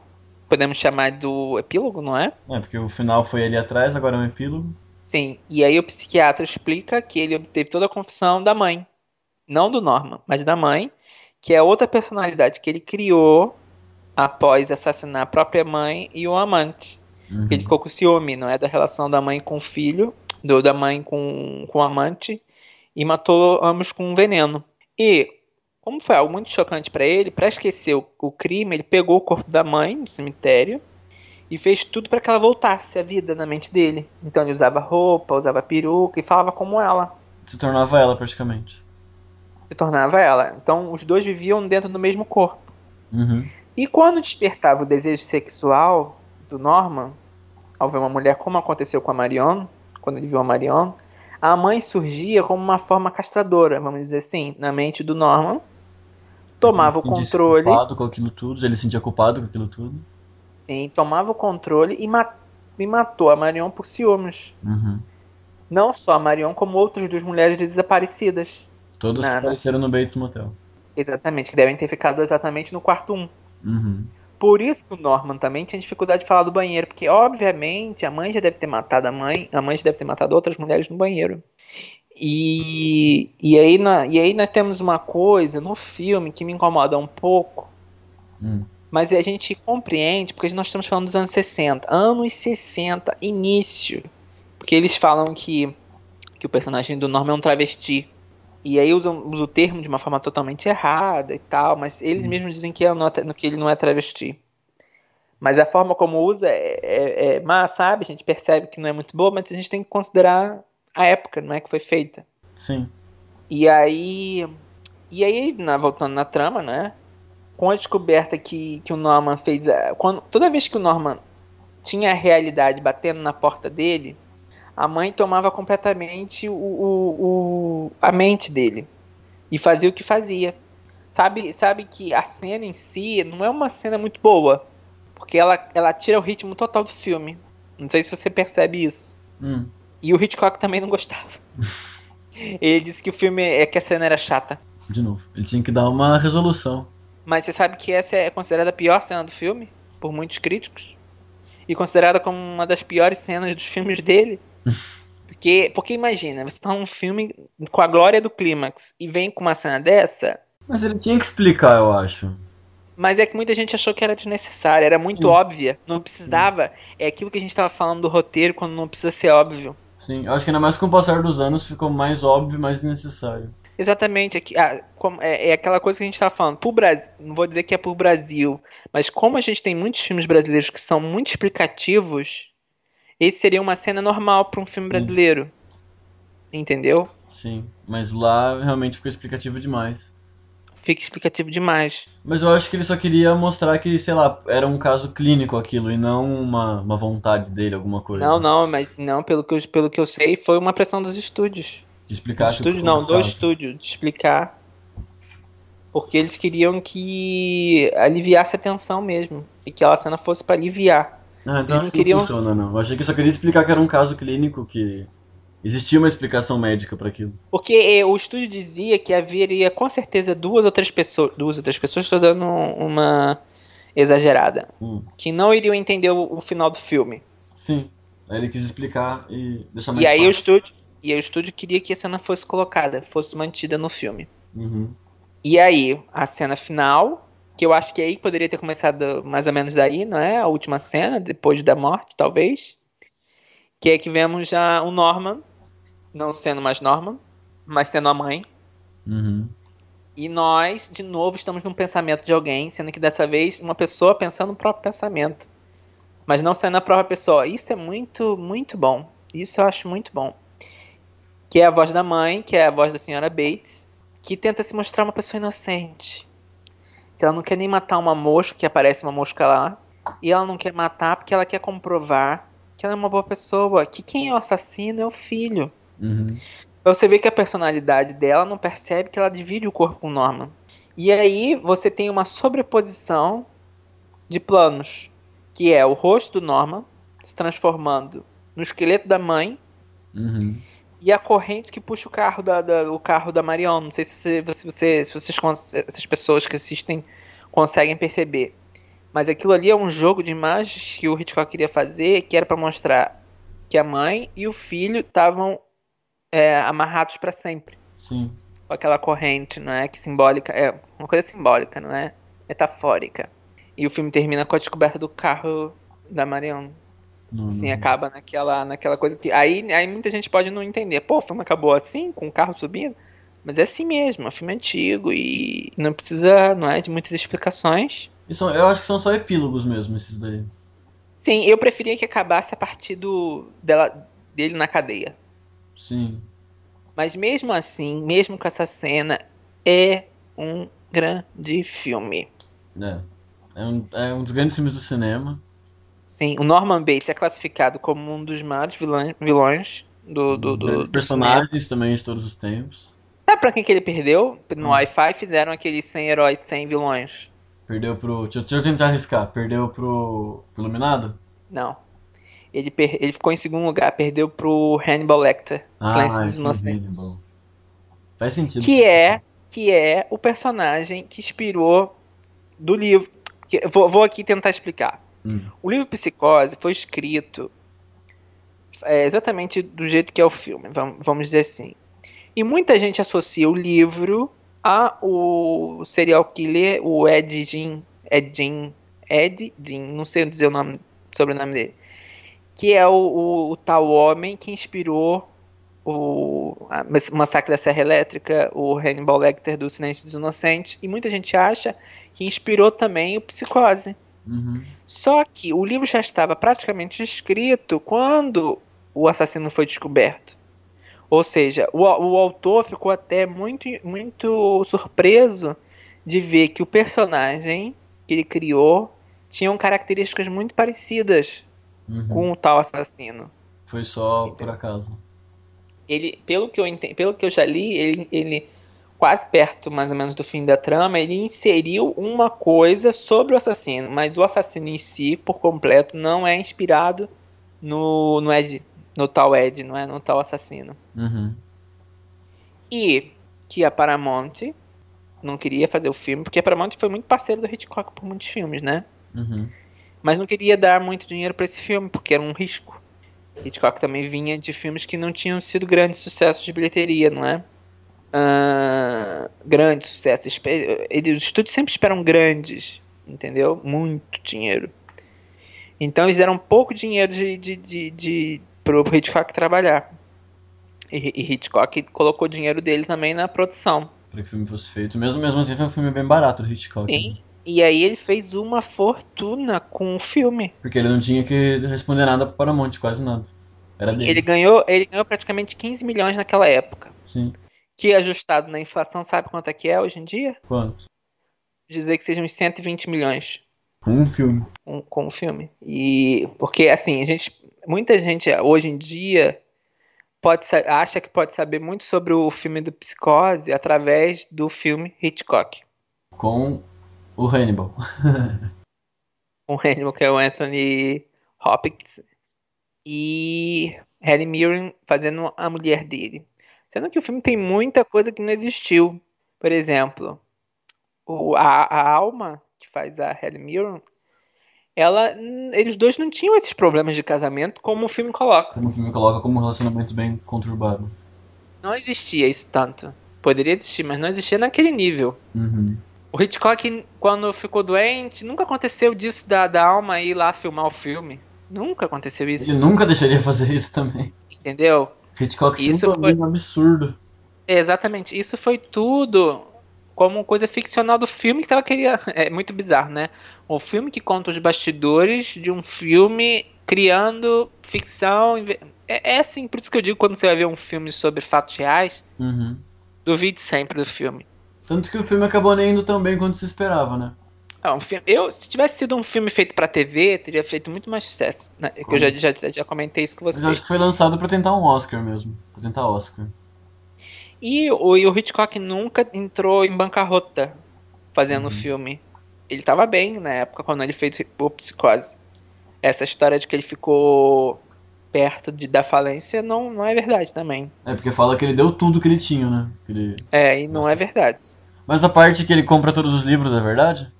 podemos chamar do epílogo, não é?
É, porque o final foi ali atrás, agora é um epílogo.
Sim, e aí o psiquiatra explica que ele obteve toda a confissão da mãe. Não do Norman, mas da mãe, que é outra personalidade que ele criou após assassinar a própria mãe e o amante.
Uhum.
Ele ficou com ciúme, não é? Da relação da mãe com o filho, do, da mãe com, com o amante, e matou ambos com um veneno. E, como foi algo muito chocante para ele, para esquecer o, o crime, ele pegou o corpo da mãe no cemitério e fez tudo para que ela voltasse à vida na mente dele. Então ele usava roupa, usava peruca e falava como ela.
Se tornava ela praticamente.
Se tornava ela. Então os dois viviam dentro do mesmo corpo.
Uhum.
E quando despertava o desejo sexual do Norman, ao ver uma mulher, como aconteceu com a Marion, quando ele viu a Marion, a mãe surgia como uma forma castradora, vamos dizer assim, na mente do Norman. Tomava o controle.
Culpado com aquilo tudo, ele se sentia culpado com aquilo tudo
Sim, tomava o controle e, mat e matou a Marion por ciúmes.
Uhum.
Não só a Marion, como outras duas mulheres desaparecidas.
Todos na, apareceram no Bates Motel.
Exatamente, que devem ter ficado exatamente no quarto 1.
Uhum.
Por isso que o Norman também tinha dificuldade de falar do banheiro, porque obviamente a mãe já deve ter matado a mãe, a mãe já deve ter matado outras mulheres no banheiro. E, e, aí, na, e aí nós temos uma coisa no filme que me incomoda um pouco,
Hum.
mas a gente compreende porque nós estamos falando dos anos 60. Anos 60, início. Porque eles falam que, que o personagem do Norman é um travesti. E aí usam, usam o termo de uma forma totalmente errada e tal, mas eles
Sim.
mesmos dizem que, é que ele não é travesti. Mas a forma como usa é, é, é má, sabe? A gente percebe que não é muito boa, mas a gente tem que considerar a época, não é que foi feita.
Sim.
E aí. E aí, na- voltando na trama, né? Com a descoberta que, que o Norman fez. Quando, toda vez que o Norman tinha a realidade batendo na porta dele, a mãe tomava completamente o, o- o- a mente dele. E fazia o que fazia. Sabe, sabe que a cena em si não é uma cena muito boa. Porque ela, ela tira o ritmo total do filme. Não sei se você percebe isso.
Hum.
E o Hitchcock também não gostava. Ele disse que o filme é que a cena era chata.
De novo. Ele tinha que dar uma resolução.
Mas você sabe que essa é considerada a pior cena do filme, por muitos críticos. E considerada como uma das piores cenas dos filmes dele. Porque, porque imagina, você tá num filme com a glória do clímax e vem com uma cena dessa,
Mas ele tinha que explicar, eu acho.
mas é que muita gente achou que era desnecessária, era muito
Sim.
óbvia, não precisava. É aquilo que a gente tava falando do roteiro quando não precisa ser óbvio.
Sim. Eu acho que ainda mais com o passar dos anos ficou mais óbvio e mais necessário.
Exatamente, aqui, ah, é, é aquela coisa que a gente tá falando. Pro Brasil, não vou dizer que é pro Brasil, mas como a gente tem muitos filmes brasileiros que são muito explicativos, esse seria uma cena normal para um filme brasileiro. Entendeu?
Sim. Mas lá realmente ficou explicativo demais.
Fica explicativo demais.
Mas eu acho que ele só queria mostrar que, sei lá, era um caso clínico aquilo e não uma, uma vontade dele, alguma coisa.
Não, não, mas não, pelo que eu, pelo que eu sei, foi uma pressão dos estúdios.
De explicar
Do
que o-
estúdio não, do
caso.
estúdio, de explicar. Porque eles queriam que aliviasse a tensão mesmo. E que aquela cena fosse para aliviar.
Ah, então
não
que
queriam-
não funciona, não. Eu achei que só queria explicar que era um caso clínico, que existia uma explicação médica pra aquilo.
Porque eh, o estúdio dizia que haveria com certeza duas ou três pessoas. Duas ou três pessoas, estou dando uma exagerada.
Hum.
Que não iriam entender o, o final do filme.
Sim. Aí ele quis explicar e deixar mais
E aí o
fácil.
estúdio. E aí o estúdio queria que a cena fosse colocada, fosse mantida no filme.
Uhum.
E aí, a cena final, que eu acho que aí poderia ter começado mais ou menos daí, não é? A última cena, depois da morte, talvez. Que é que vemos já o Norman, não sendo mais Norman, mas sendo a mãe.
Uhum.
E nós, de novo, estamos num pensamento de alguém, sendo que dessa vez uma pessoa pensando no próprio pensamento. Mas não sendo a própria pessoa. Isso é muito, muito bom. Isso eu acho muito bom. Que é a voz da mãe, que é a voz da senhora Bates, que tenta se mostrar uma pessoa inocente. Que ela não quer nem matar uma mosca, que aparece uma mosca lá. E ela não quer matar porque ela quer comprovar que ela é uma boa pessoa. Que quem é o assassino é o filho.
Uhum.
Então você vê que a personalidade dela não percebe que ela divide o corpo com o Norman. E aí você tem uma sobreposição de planos, que é o rosto do Norman se transformando no esqueleto da mãe
Uhum.
E a corrente que puxa o carro da, da- o carro da Marion. Não sei se, você, se, você- se vocês essas pessoas que assistem conseguem perceber. Mas aquilo ali é um jogo de imagens que o Hitchcock queria fazer, que era para mostrar que a mãe e o filho estavam é, amarrados para sempre
Sim.
com aquela corrente, não é? Que simbólica, é uma coisa simbólica, não é? Metafórica. E o filme termina com a descoberta do carro da Marion.
Não,
Assim,
não.
acaba naquela, naquela coisa que. Aí, aí muita gente pode não entender. Pô, o filme acabou assim, com o carro subindo. Mas é assim mesmo, é um filme antigo e não precisa, não é, de muitas explicações.
E são- eu acho que são só epílogos mesmo, esses daí.
Sim, eu preferia que acabasse a partir do, dela, dele na cadeia.
Sim.
Mas mesmo assim, mesmo com essa cena, é um grande filme.
É. É um, é um dos grandes filmes do cinema.
Sim, o Norman Bates é classificado como um dos maiores vilões, vilões do, do, do,
grandes
do
personagens também de todos os tempos.
Sabe pra quem que ele perdeu? No
Hum.
Wi-Fi fizeram aqueles 100 heróis, 100 vilões.
Perdeu pro. Deixa, eu- deixa eu tentar arriscar. Perdeu pro. pro Iluminado?
Não. Ele, per- ele ficou em segundo lugar, perdeu pro Hannibal Lecter, Silêncio dos
esse
Inocentes.
Hannibal. Faz sentido.
Que é, que é o personagem que inspirou do livro. vou, vou aqui tentar explicar.
Hum.
O livro Psicose foi escrito é, exatamente do jeito que é o filme, vamos, dizer assim. E muita gente associa o livro a o serial killer, o Ed Gein, Ed Gein, Ed Gein, não sei dizer o nome, sobrenome dele, que é o, o, o tal homem que inspirou o Massacre da Serra Elétrica, o Hannibal Lecter do Silêncio dos Inocentes, e muita gente acha que inspirou também o Psicose.
Uhum.
Só que o livro já estava praticamente escrito quando o assassino foi descoberto. Ou seja, o, o autor ficou até muito, muito surpreso de ver que o personagem que ele criou tinham características muito parecidas
Uhum.
com o tal assassino.
Foi só por acaso.
Ele, pelo que eu entendi, pelo que eu já li, ele, ele quase perto mais ou menos do fim da trama, ele inseriu uma coisa sobre o assassino, mas o assassino em si, por completo, não é inspirado no, no Ed, no tal Ed, não é no tal assassino.
Uhum.
E que a Paramount não queria fazer o filme, porque a Paramount foi muito parceiro do Hitchcock por muitos filmes, né?
Uhum.
Mas não queria dar muito dinheiro para esse filme, porque era um risco. Hitchcock também vinha de filmes que não tinham sido grandes sucessos de bilheteria, não é? Ah, grandes sucessos. Espe- Ele, os estúdios sempre esperam grandes, entendeu? Muito dinheiro. Então eles deram pouco dinheiro de, de, de, de, pro Hitchcock trabalhar. E, e Hitchcock colocou o dinheiro dele também na produção.
Pra que o filme fosse feito. Mesmo, mesmo assim, foi um filme bem barato do Hitchcock.
Sim.
né?
E aí ele fez uma fortuna com o filme.
Porque ele não tinha que responder nada pro Paramount, quase nada. Era dele.
Ele ganhou, ele ganhou praticamente 15 milhões naquela época.
Sim.
Que ajustado na inflação, sabe quanto é que é hoje em dia?
Quanto?
Dizer que sejam uns 120 milhões
Com um filme.
com, com o filme. E porque assim, a gente, muita gente hoje em dia pode acha que pode saber muito sobre o filme do Psicose através do filme Hitchcock.
Com o Hannibal.
O Hannibal, que é o Anthony Hopkins. E Helen Mirren fazendo a mulher dele. Sendo que o filme tem muita coisa que não existiu. Por exemplo, o, a, a alma que faz a Helen Mirren, ela, eles dois não tinham esses problemas de casamento como o filme coloca.
Como o filme coloca como um relacionamento bem conturbado.
Não existia isso tanto. Poderia existir, mas não existia naquele nível.
Uhum.
O Hitchcock, quando ficou doente, nunca aconteceu disso da, da alma ir lá filmar o filme. Nunca aconteceu isso.
Ele nunca deixaria fazer isso também.
Entendeu?
Hitchcock
Isso
um domínio absurdo.
Exatamente. Isso foi tudo como coisa ficcional do filme que ela queria. É muito bizarro, né? O filme que conta os bastidores de um filme criando ficção. É, é assim, por isso que eu digo quando você vai ver um filme sobre fatos reais,
Uhum.
duvide sempre do filme.
Tanto que o filme acabou nem indo tão bem quanto se esperava, né?
É um filme, eu, se tivesse sido um filme feito pra TV, teria feito muito mais sucesso. né? Que eu já, já, já comentei isso com
Mas
você.
eu acho que foi lançado pra tentar um Oscar mesmo. Pra tentar Oscar.
E o, e o Hitchcock nunca entrou em bancarrota fazendo o
Uhum.
filme. Ele tava bem na época quando ele fez o Psicose. Essa história de que ele ficou perto de, da falência não, não é verdade também.
É, porque fala que ele deu tudo que ele tinha, né? Ele-
É, e não é verdade.
Mas a parte que ele compra todos os livros é verdade?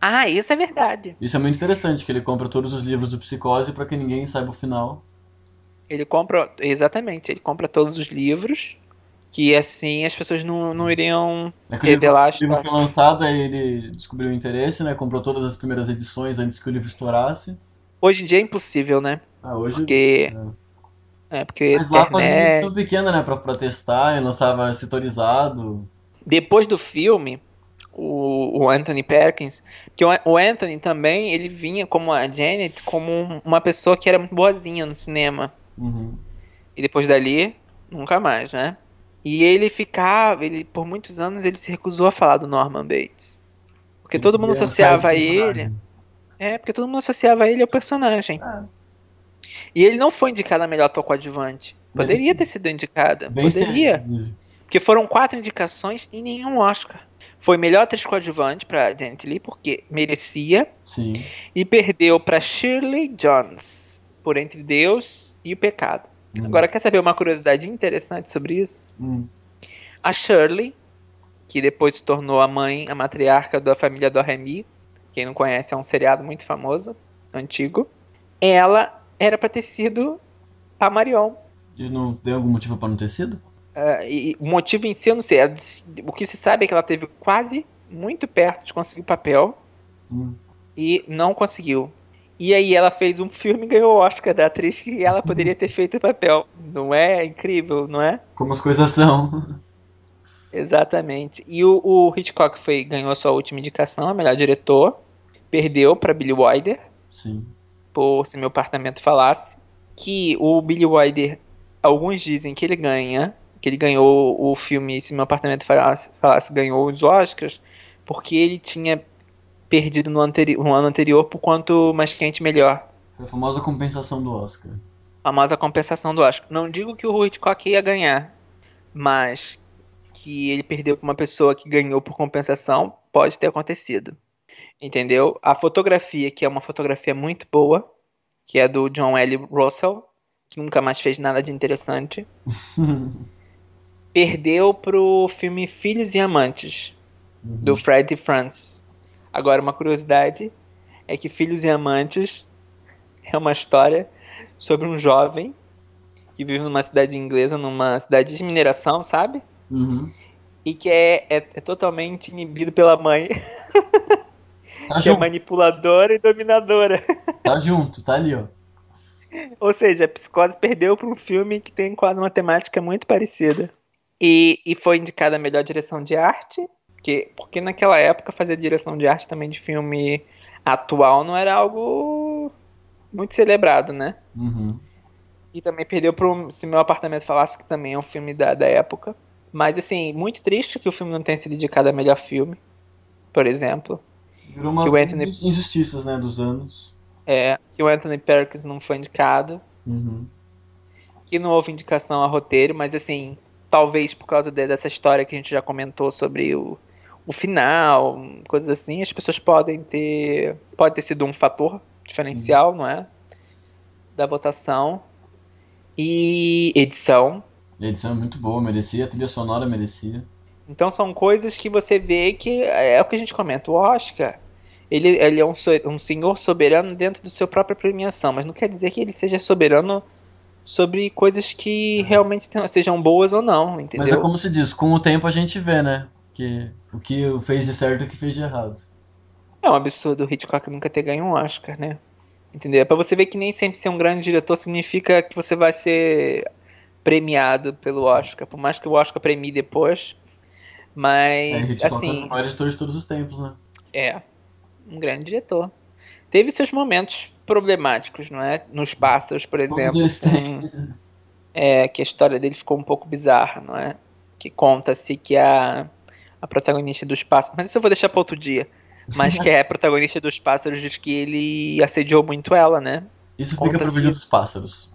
Ah, isso é verdade.
Isso é muito interessante, que ele compra todos os livros do Psicose pra que ninguém saiba o final.
Ele compra. Exatamente, ele compra todos os livros. Que assim as pessoas não, não iriam
É
revelar
o livro foi lançado, aí ele descobriu o interesse, né? Comprou todas as primeiras edições antes que o livro estourasse.
Hoje em dia é impossível, né?
Ah, hoje.
Porque. É, porque
Mas lá fazia
internet.
edição pequena, né? Pra, pra testar, e lançava setorizado.
depois do filme, o, o Anthony Perkins, que o, o Anthony também, ele vinha como a Janet, como um- uma pessoa que era muito boazinha no cinema.
Uhum.
E depois dali, nunca mais, né? E ele ficava, ele por muitos anos ele se recusou a falar do Norman Bates. Porque todo mundo
Ele era um
associava
certo
ele. É, porque todo mundo associava ele ao personagem.
Ah.
E ele não foi indicado a melhor ator coadjuvante. Poderia
Merecido.
ter sido indicada.
Bem
Poderia.
sério.
Porque foram quatro indicações e nenhum Oscar. Foi melhor atriz coadjuvante pra Janet Lee, porque merecia.
Sim.
E perdeu pra Shirley Jones, por Entre Deus e o Pecado.
Hum.
Agora, quer saber uma curiosidade interessante sobre isso?
Hum.
A Shirley, que depois se tornou a mãe, a matriarca da família do Remy, quem não conhece, é um seriado muito famoso, antigo. Ela era pra ter sido a Marion.
E não tem algum motivo pra não ter sido?
Uh, e o motivo em si eu não sei. O que se sabe é que ela teve quase muito perto de conseguir o papel
Hum.
e não conseguiu. E aí ela fez um filme e ganhou o Oscar da atriz que ela poderia ter feito o papel. Não é incrível, não é?
Como as coisas são.
Exatamente. E o, o Hitchcock foi, ganhou a sua última indicação, a melhor diretor. Perdeu para Billy Wilder,
Sim.
por Se Meu Apartamento Falasse. Que o Billy Wilder, alguns dizem que ele ganha, que ele ganhou o filme Se Meu Apartamento Falasse, Falasse ganhou os Oscars, porque ele tinha perdido no, anteri no ano anterior por quanto mais quente melhor.
Foi a famosa compensação do Oscar.
famosa compensação do Oscar. Não digo que o Hitchcock ia ganhar, mas que ele perdeu para uma pessoa que ganhou por compensação pode ter acontecido. Entendeu? A fotografia, que é uma fotografia muito boa, que é do John L. Russell, que nunca mais fez nada de interessante, perdeu pro filme Filhos e Amantes, do Fred Francis. Agora, uma curiosidade é que Filhos e Amantes é uma história sobre um jovem que vive numa cidade inglesa, numa cidade de mineração, sabe?
Uhum.
E que é, é, é totalmente inibido pela mãe,
Tá
que é manipuladora e dominadora.
tá junto, tá ali, ó.
Ou seja, a Psicose perdeu para um filme que tem quase uma temática muito parecida. E, e foi indicada a melhor direção de arte, que, porque naquela época fazer direção de arte também de filme atual não era algo muito celebrado, né?
Uhum.
E também perdeu pro Se Meu Apartamento Falasse, que também é um filme da, da época. Mas, assim, muito triste que o filme não tenha sido indicado a melhor filme, por exemplo.
Virou uma
Que o Anthony-
injustiças, né, dos anos.
É, que o Anthony Perkins não foi indicado.
Uhum.
Que não houve indicação a roteiro, mas, assim, talvez por causa de- dessa história que a gente já comentou sobre o, o final, coisas assim, as pessoas podem ter. Pode ter sido um fator diferencial, não é? Da votação. E edição.
A edição é muito boa, merecia, a trilha sonora merecia.
Então são coisas que você vê que é o que a gente comenta. O Oscar, ele, ele é um, um senhor soberano dentro do seu própria premiação, mas não quer dizer que ele seja soberano sobre coisas que realmente sejam boas ou não,
Mas é
entendeu?
como se diz, com o tempo a gente vê, né? Que o que fez de certo e o que fez de errado.
É um absurdo o Hitchcock nunca ter ganho um Oscar, né? Entendeu? É pra você ver que nem sempre ser um grande diretor significa que você vai ser premiado pelo Oscar, por mais que o Oscar premie depois.
É,
Mas,
é um
assim,
maiores diretores de todos os tempos, né?
É, um grande diretor. Teve seus momentos problemáticos, não é? Nos Pássaros, por exemplo. com- é, que a história dele ficou um pouco bizarra, não é? Que conta-se que a, a protagonista dos Pássaros. Mas isso eu vou deixar para outro dia. Mas que a protagonista dos Pássaros diz que ele assediou muito ela, né?
Isso fica pro vídeo dos pássaros.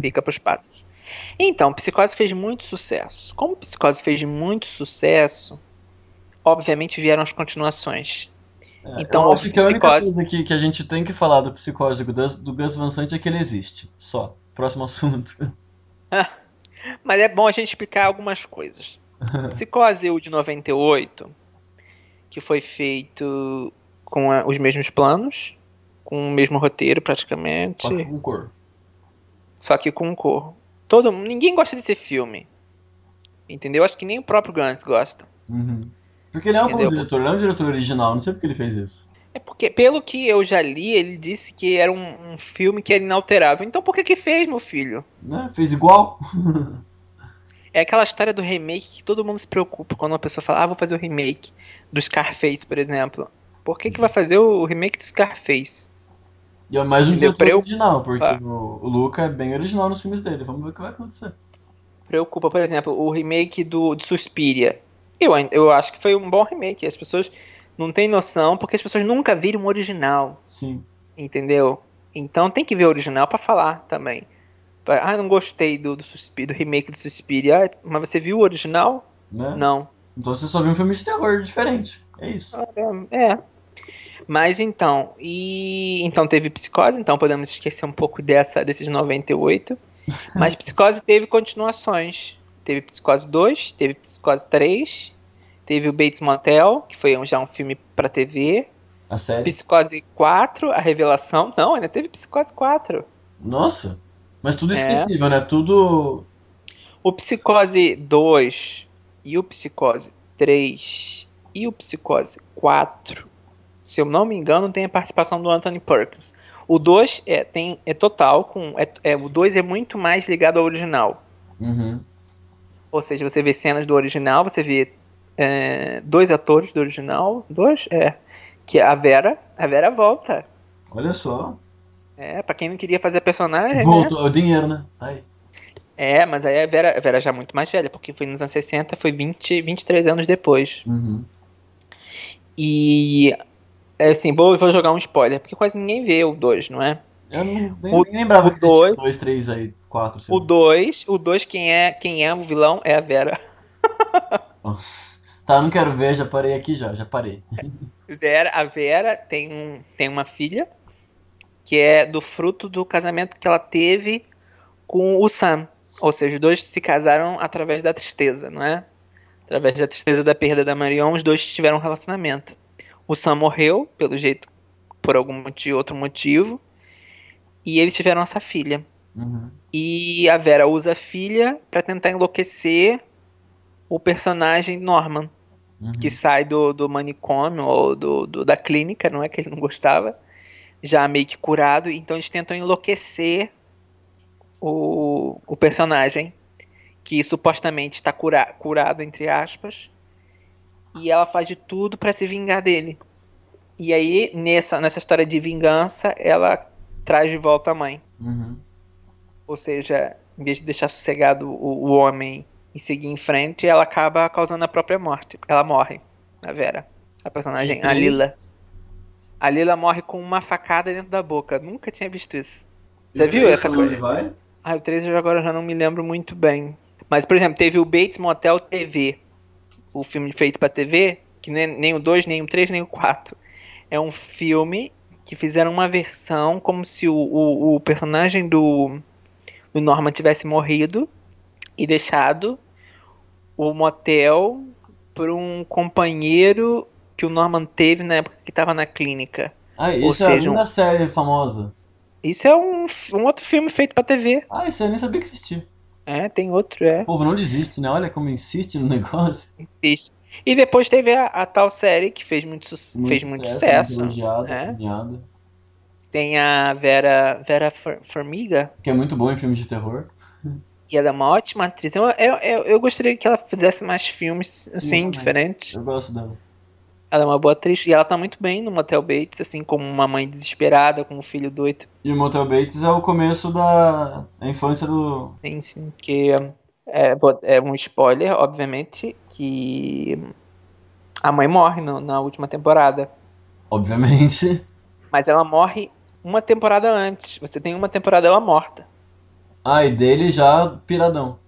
Fica pros Pássaros. Então, Psicose fez muito sucesso. Como Psicose fez muito sucesso, obviamente vieram as continuações.
É,
Então,
eu acho que a única
Psicose-
coisa que, que a gente tem que falar do psicose do do Gus Van Sant é que ele existe. Só. Próximo assunto.
Mas é bom a gente explicar algumas coisas. Psicose o de 98, que foi feito com a- os mesmos planos, com o mesmo roteiro praticamente,
Só com cor.
só que com cor. Todo, ninguém gosta desse filme. Entendeu? Acho que nem o próprio Gantz gosta.
Uhum. Porque ele é um bom diretor, ele é um diretor original, não sei porque ele fez isso.
É porque, pelo que eu já li, ele disse que era um, um filme que era inalterável. Então por que que fez, meu filho?
Né? Fez igual.
É aquela história do remake que todo mundo se preocupa quando uma pessoa fala, ah, vou fazer o remake do Scarface, por exemplo. Por que que vai fazer o remake do Scarface?
E é mais um diretor
eu-
original, porque
Ah.
o, o Luca é bem original nos filmes dele. Vamos ver o que vai acontecer.
Preocupa, por exemplo, o remake do, de Suspiria. Eu, eu acho que foi um bom remake. As pessoas não têm noção porque as pessoas nunca viram o original,
Sim.
entendeu? Então tem que ver o original pra falar também. Pra- Ah, não gostei do, do, do remake do Suspiria. Ah, mas você viu o original?
Né?
Não.
Então você só viu um filme de terror diferente. É isso.
É. Mas então, e então teve Psicose, então podemos esquecer um pouco dessa desses 98. Mas Psicose teve continuações. Teve Psicose 2, teve Psicose 3, teve o Bates Motel, que foi um- já um filme pra TV,
A série?
Psicose 4, a revelação. Não, ainda teve Psicose 4.
Nossa! Mas tudo
É.
esquecível, né? Tudo.
O Psicose 2 e o Psicose 3 e o Psicose 4, se eu não me engano, tem a participação do Anthony Perkins. O 2 é, tem, é total, com, é, é- o 2 é muito mais ligado ao original.
Uhum.
Ou seja, você vê cenas do original, você vê é, dois atores do original, dois, é, que é a Vera, a Vera volta.
Olha só.
É, pra quem não queria fazer a personagem, né?
Voltou. O dinheiro, né? Aí.
É, mas aí a Vera, a Vera já é muito mais velha, porque foi nos anos 60, foi 20, 23 anos depois.
Uhum.
E é assim, vou, vou jogar um spoiler, porque quase ninguém vê o 2, não é?
Eu não, nem,
O-
nem lembrava
o
que
dois-
dois, três aí,
O
lá.
2, o 2 quem é, quem é o vilão é a Vera.
Nossa. Tá, não quero ver, já parei aqui já, já parei.
Vera, a Vera tem, um, tem uma filha que é do fruto do casamento que ela teve com o Sam. Ou seja, os dois se casaram através da tristeza, não é? Através da tristeza da perda da Marion, os dois tiveram um relacionamento. O Sam morreu, pelo jeito, por algum motivo, outro motivo, e eles tiveram essa filha.
Uhum.
E a Vera usa a filha pra tentar enlouquecer o personagem Norman,
Uhum.
que sai do, do manicômio ou do, do- da clínica, não é que ele não gostava, já meio que curado, então eles tentam enlouquecer o, o personagem, que supostamente está cura, curado, entre aspas, e ela faz de tudo pra se vingar dele. E aí, nessa, nessa história de vingança, ela traz de volta a mãe.
Uhum.
Ou seja, em vez de deixar sossegado o, o homem e seguir em frente, ela acaba causando a própria morte. Ela morre, a Vera. A personagem, a Lila. A Lila morre com uma facada dentro da boca. Nunca tinha visto isso. Você viu essa coisa?
vai?
Ah, o 3 eu agora já não me lembro muito bem. Mas, por exemplo, teve o Bates Motel TV. O filme feito pra TV, que nem, nem o 2, nem o 3, nem o 4. É um filme que fizeram uma versão como se o, o, o personagem do, do Norman tivesse morrido e deixado o motel por um companheiro que o Norman teve na época que estava na clínica.
Ah,
Ou
isso é a
seja, um-
linda série famosa.
Isso é um, um outro filme feito pra TV.
Ah, isso eu nem sabia que existia.
É, tem outro, é.
O povo não desiste, né? Olha como insiste no negócio.
Insiste. E depois teve a, a tal série que fez muito, su- fez muito sucesso.
muito elogiado,
é. Tem a Vera, Vera For- Formiga,
Que é muito bom em filmes de terror.
que ela é uma ótima atriz. Eu, eu, eu, eu gostaria que ela fizesse mais filmes assim, diferentes.
Eu gosto dela.
Ela é uma boa atriz e ela tá muito bem no Motel Bates, assim, como uma mãe desesperada, com um filho doido.
E o Motel Bates é o começo da infância do.
Sim, sim. Que é, bo- é um spoiler, obviamente, que a mãe morre no- na última temporada.
Obviamente.
Mas ela morre uma temporada antes. Você tem uma temporada ela morta.
Ah, e dele já piradão.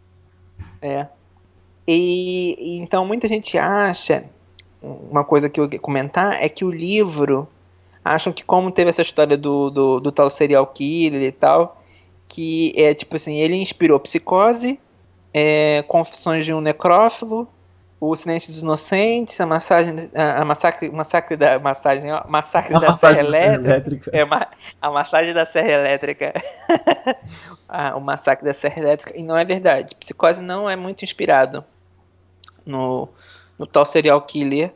É. E, e então muita gente acha, uma coisa que eu ia comentar é que o livro acham que como teve essa história do, do, do tal serial killer e tal, que é tipo assim, ele inspirou Psicose, é, Confissões de um Necrófilo, O Silêncio dos Inocentes, a massagem, a, a massacre, massacre da massagem, ó, massacre da Serra Elétrica. É ma- a massagem da Serra Elétrica. Ah, o massacre da Serra Elétrica. E não é verdade. Psicose não é muito inspirado no, no tal serial killer.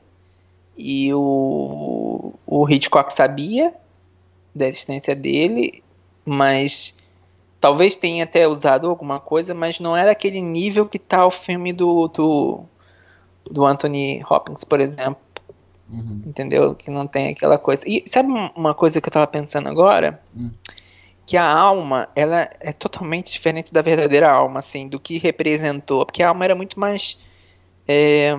E o, o Hitchcock sabia da existência dele, mas talvez tenha até usado alguma coisa, mas não era aquele nível que tá o filme do, do, do Anthony Hopkins, por exemplo
Uhum.
entendeu? Que não tem aquela coisa. E sabe um- uma coisa que eu tava pensando agora?
Hum.
Que a alma, ela é totalmente diferente da verdadeira alma, assim, do que representou. Porque a alma era muito mais. é,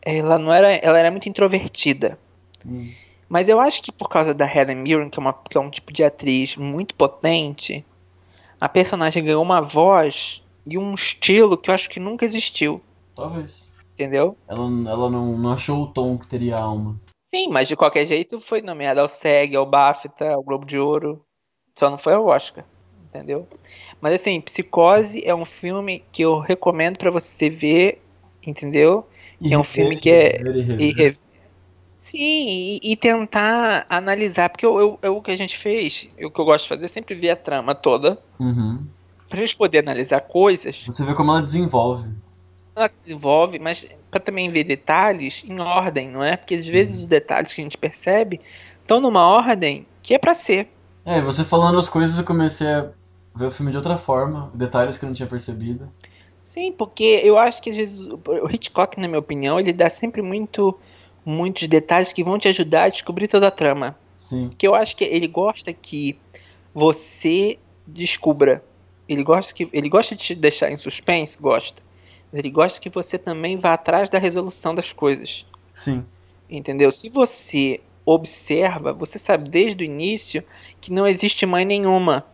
ela não era. Ela era muito introvertida.
Hum.
Mas eu acho que por causa da Helen Mirren, que é, uma, que é um tipo de atriz muito potente, a personagem ganhou uma voz e um estilo que eu acho que nunca existiu.
Talvez.
Entendeu?
Ela, ela não, não achou o tom que teria alma.
Sim, mas de qualquer jeito foi nomeada ao SEG, ao BAFTA, ao Globo de Ouro. Só não foi ao Oscar, entendeu? Mas assim, Psicose é um filme que eu recomendo pra você ver, entendeu? Que é um filme que é-
e.
E Sim, e, e tentar analisar, porque eu, eu, eu- o que a gente fez, o que eu gosto de fazer é sempre ver a trama toda,
Uhum.
pra gente poder analisar coisas,
Você vê como ela desenvolve.
Ela se desenvolve, mas pra também ver detalhes em ordem, não é? Porque às vezes os detalhes que a gente percebe estão numa ordem que é pra ser.
É, você falando as coisas, eu comecei a ver o filme de outra forma, detalhes que eu não tinha percebido.
Sim, porque eu acho que às vezes o o Hitchcock, na minha opinião, ele dá sempre muito, muitos detalhes que vão te ajudar a descobrir toda a trama.
Sim,
Porque eu acho que ele gosta que você descubra. Ele gosta que ele gosta de te deixar em suspense, gosta. Mas ele gosta que você também vá atrás da resolução das coisas.
sim.
Entendeu? Se você observa, você sabe desde o início que não existe mãe nenhuma.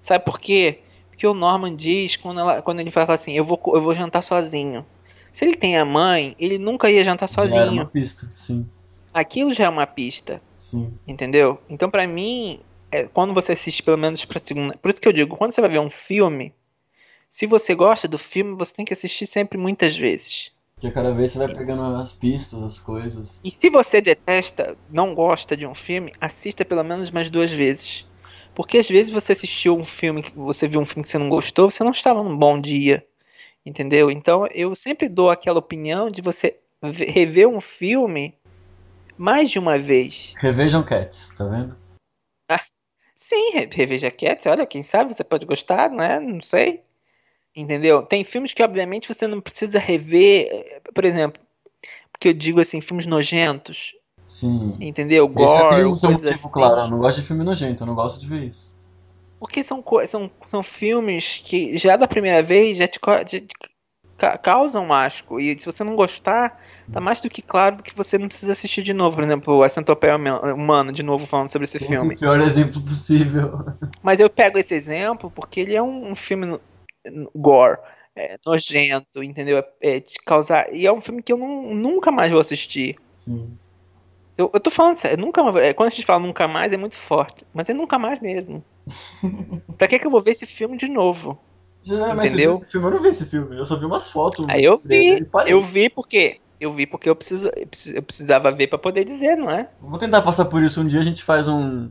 Sabe por quê? Porque o Norman diz quando, ela- quando ele fala assim: eu vou, eu vou jantar sozinho. Se ele tem a mãe, ele nunca ia jantar
Já era
sozinho.
uma pista, sim,
Aquilo já é uma pista.
sim.
Entendeu? Então, pra mim, é, quando você assiste pelo menos pra segunda. Por isso que eu digo, quando você vai ver um filme, se você gosta do filme, você tem que assistir sempre muitas vezes.
Porque cada vez você vai pegando as pistas, as coisas.
E se você detesta, não gosta de um filme, assista pelo menos mais duas vezes. Porque às vezes você assistiu um filme, você viu um filme que você não gostou, você não estava num bom dia. Entendeu? Então eu sempre dou aquela opinião de você ve- rever um filme mais de uma vez.
Revejam Cats, tá vendo?
Sim, re- reveja Cats, olha, quem sabe você pode gostar, não é? Não sei. Entendeu? Tem filmes que, obviamente, você não precisa rever, eh, por exemplo, porque eu digo assim, filmes nojentos,
Sim.
entendeu? Gore,
tem o seu
coisas
motivo,
assim.
claro. Eu não gosto de filme nojento, eu não gosto de ver isso.
Porque são, são, são filmes que já da primeira vez já te, já te ca- causam asco. E se você não gostar, tá mais do que claro que você não precisa assistir de novo. Por exemplo, a Centopeia Humana, de novo falando sobre esse filme.
o pior exemplo possível.
Mas eu pego esse exemplo porque ele é um, um filme gore, é, nojento, entendeu? É, é de causar. E é um filme que eu não- nunca mais vou assistir.
Sim.
Eu, eu tô falando sério, nunca mais, é, quando a gente fala nunca mais é muito forte, mas é nunca mais mesmo. pra que que eu vou ver esse filme de novo?
Já, mas
Entendeu?
esse filme? Eu não vi esse filme, eu só vi umas fotos.
Aí eu vi, eu vi porque eu vi porque eu preciso, eu precis- eu precisava ver pra poder dizer, não é?
Vou tentar passar por isso um dia, a gente faz um,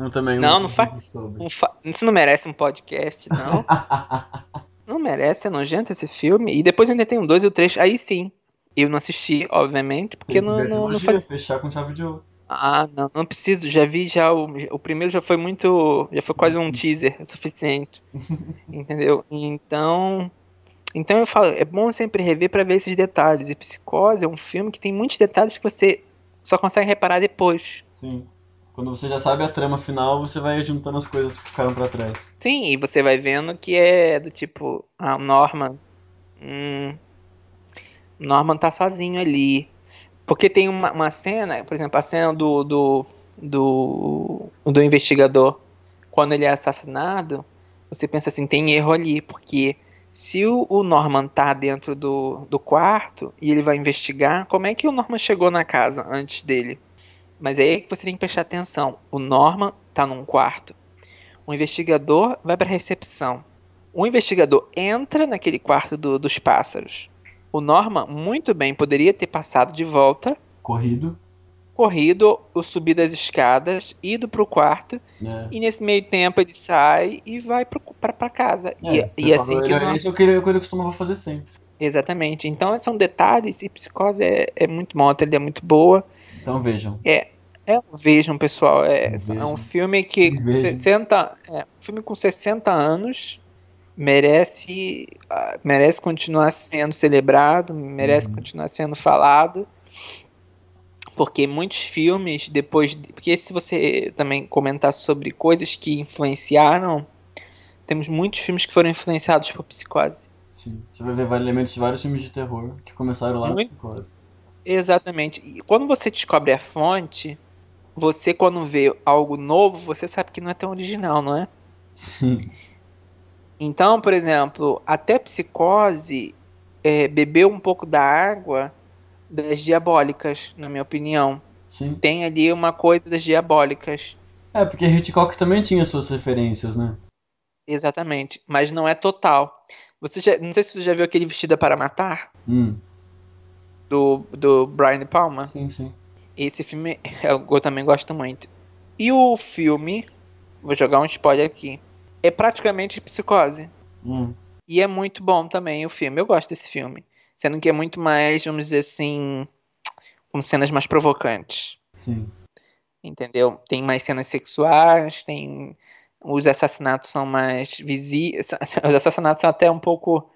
um também. um
Não, não faz-. Não fa- Isso não merece um podcast, não. não merece, é nojento esse filme. E depois ainda tem um dois e o três, aí sim. Eu não assisti, obviamente, porque
Tem
não, não, não faz.
fechar com chave de ouro.
Ah, não, não preciso. Já vi já o, o primeiro já foi muito, já foi quase um teaser, o suficiente, entendeu? Então, então eu falo, é bom sempre rever pra ver esses detalhes. E Psicose é um filme que tem muitos detalhes que você só consegue reparar depois.
Sim. Quando você já sabe a trama final, você vai juntando as coisas que ficaram pra trás.
Sim, e você vai vendo que é do tipo, a Norman, hum, Norman tá sozinho ali. Porque tem uma, uma cena, por exemplo, a cena do, do, do, do investigador, quando ele é assassinado, você pensa assim, tem erro ali, porque se o, o Norman tá dentro do, do quarto e ele vai investigar, como é que o Norman chegou na casa antes dele? Mas é aí que você tem que prestar atenção. O Norman tá num quarto. O investigador vai para a recepção. O investigador entra naquele quarto do- dos pássaros. O Norman muito bem poderia ter passado de volta,
Corrido,
corrido, ou subido as escadas, ido pro quarto,
né?
e nesse meio tempo ele sai e vai pra casa. E,
É,
e
você
assim
falou,
que o Norman...
Isso é o que ele, o que ele costumava fazer sempre.
Exatamente. Então são detalhes e Psicose é, é muito bom, a trilha é muito boa.
Então vejam.
É, vejam, pessoal. É, é
Vejam.
um filme que com
Vejam.
60, é, um filme com 60 anos merece ah, merece continuar sendo celebrado, merece
Uhum.
continuar sendo falado. Porque muitos filmes depois, de- porque se você também comentar sobre coisas que influenciaram, temos muitos filmes que foram influenciados por Psicose.
Sim. Você vai ver vários elementos de vários filmes de terror que começaram lá na
Muito.
psicose.
Exatamente. E quando você descobre a fonte, você quando vê algo novo, você sabe que não é tão original, não é?
Sim.
Então, por exemplo, até Psicose é, bebeu um pouco da água das diabólicas, na minha opinião.
Sim.
Tem ali uma coisa das diabólicas.
É, porque Hitchcock também tinha suas referências, né?
Exatamente. Mas não é total. Você já- não sei se você já viu aquele Vestida para Matar,
Hum.
Do, do Brian Palma.
Sim, sim.
Esse filme eu também gosto muito. E o filme, vou jogar um spoiler aqui, é praticamente psicose.
Hum.
E é muito bom também o filme. Eu gosto desse filme. Sendo que é muito mais, vamos dizer assim, com cenas mais provocantes.
Sim.
Entendeu? Tem mais cenas sexuais, tem. Os assassinatos são mais visíveis. Os assassinatos são até um pouco,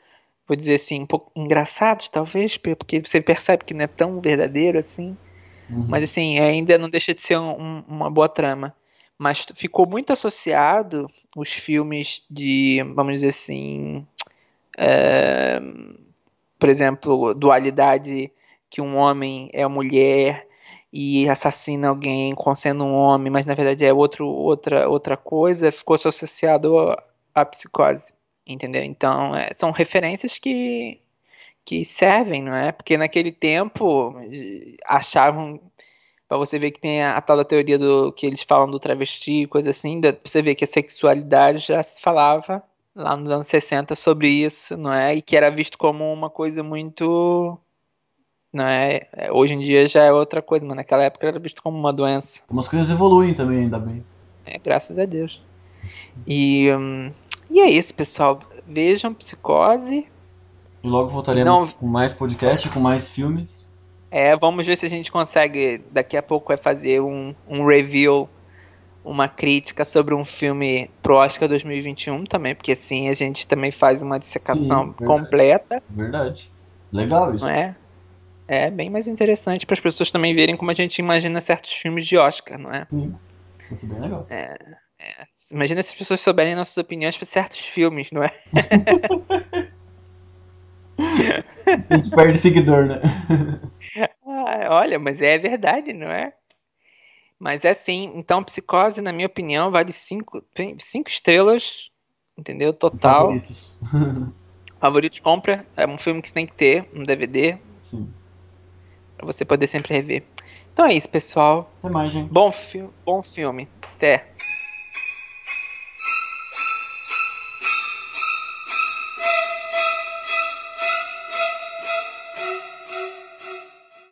vou dizer assim, um pouco engraçados, talvez, porque você percebe que não é tão verdadeiro assim.
Uhum.
Mas assim, ainda não deixa de ser um, uma boa trama. Mas ficou muito associado os filmes de, vamos dizer assim, é, por exemplo, dualidade que um homem é mulher e assassina alguém com sendo um homem, mas na verdade é outro, outra, outra coisa, ficou associado à psicose, entendeu? Então, é, são referências que, que servem, não é? Porque naquele tempo achavam para você ver que tem a, a, tal da teoria do que eles falam do travesti, coisa assim, da, você ver que a sexualidade já se falava lá nos anos 60 sobre isso, não é? E que era visto como uma coisa muito não é? Hoje em dia já é outra coisa, mas naquela época era visto como uma doença.
Umas coisas evoluem também, ainda bem.
É, graças a Deus. E, hum, e é isso, pessoal. Vejam Psicose.
E logo voltaremos Não... com mais podcast, com mais filmes.
É, vamos ver se a gente consegue, daqui a pouco, vai fazer um, um review, uma crítica sobre um filme pro Oscar 2021 também, porque assim a gente também faz uma dissecação Sim, verdade. completa.
Verdade. Legal isso.
Não é? É bem mais interessante para as pessoas também verem como a gente imagina certos filmes de Oscar, não é?
Sim. Isso é bem legal.
É, é. Imagina se as pessoas souberem nossas opiniões para certos filmes, não é?
a gente perde seguidor, né?
Ah, olha, mas é verdade, não é? Mas é sim. Então, Psicose, na minha opinião, vale cinco, cinco estrelas, entendeu? Total.
Favoritos.
Favoritos compra. É um filme que você tem que ter, um DVD.
Sim
pra você poder sempre rever. Então é isso, pessoal.
Até mais, gente.
Bom, fi bom filme. Até.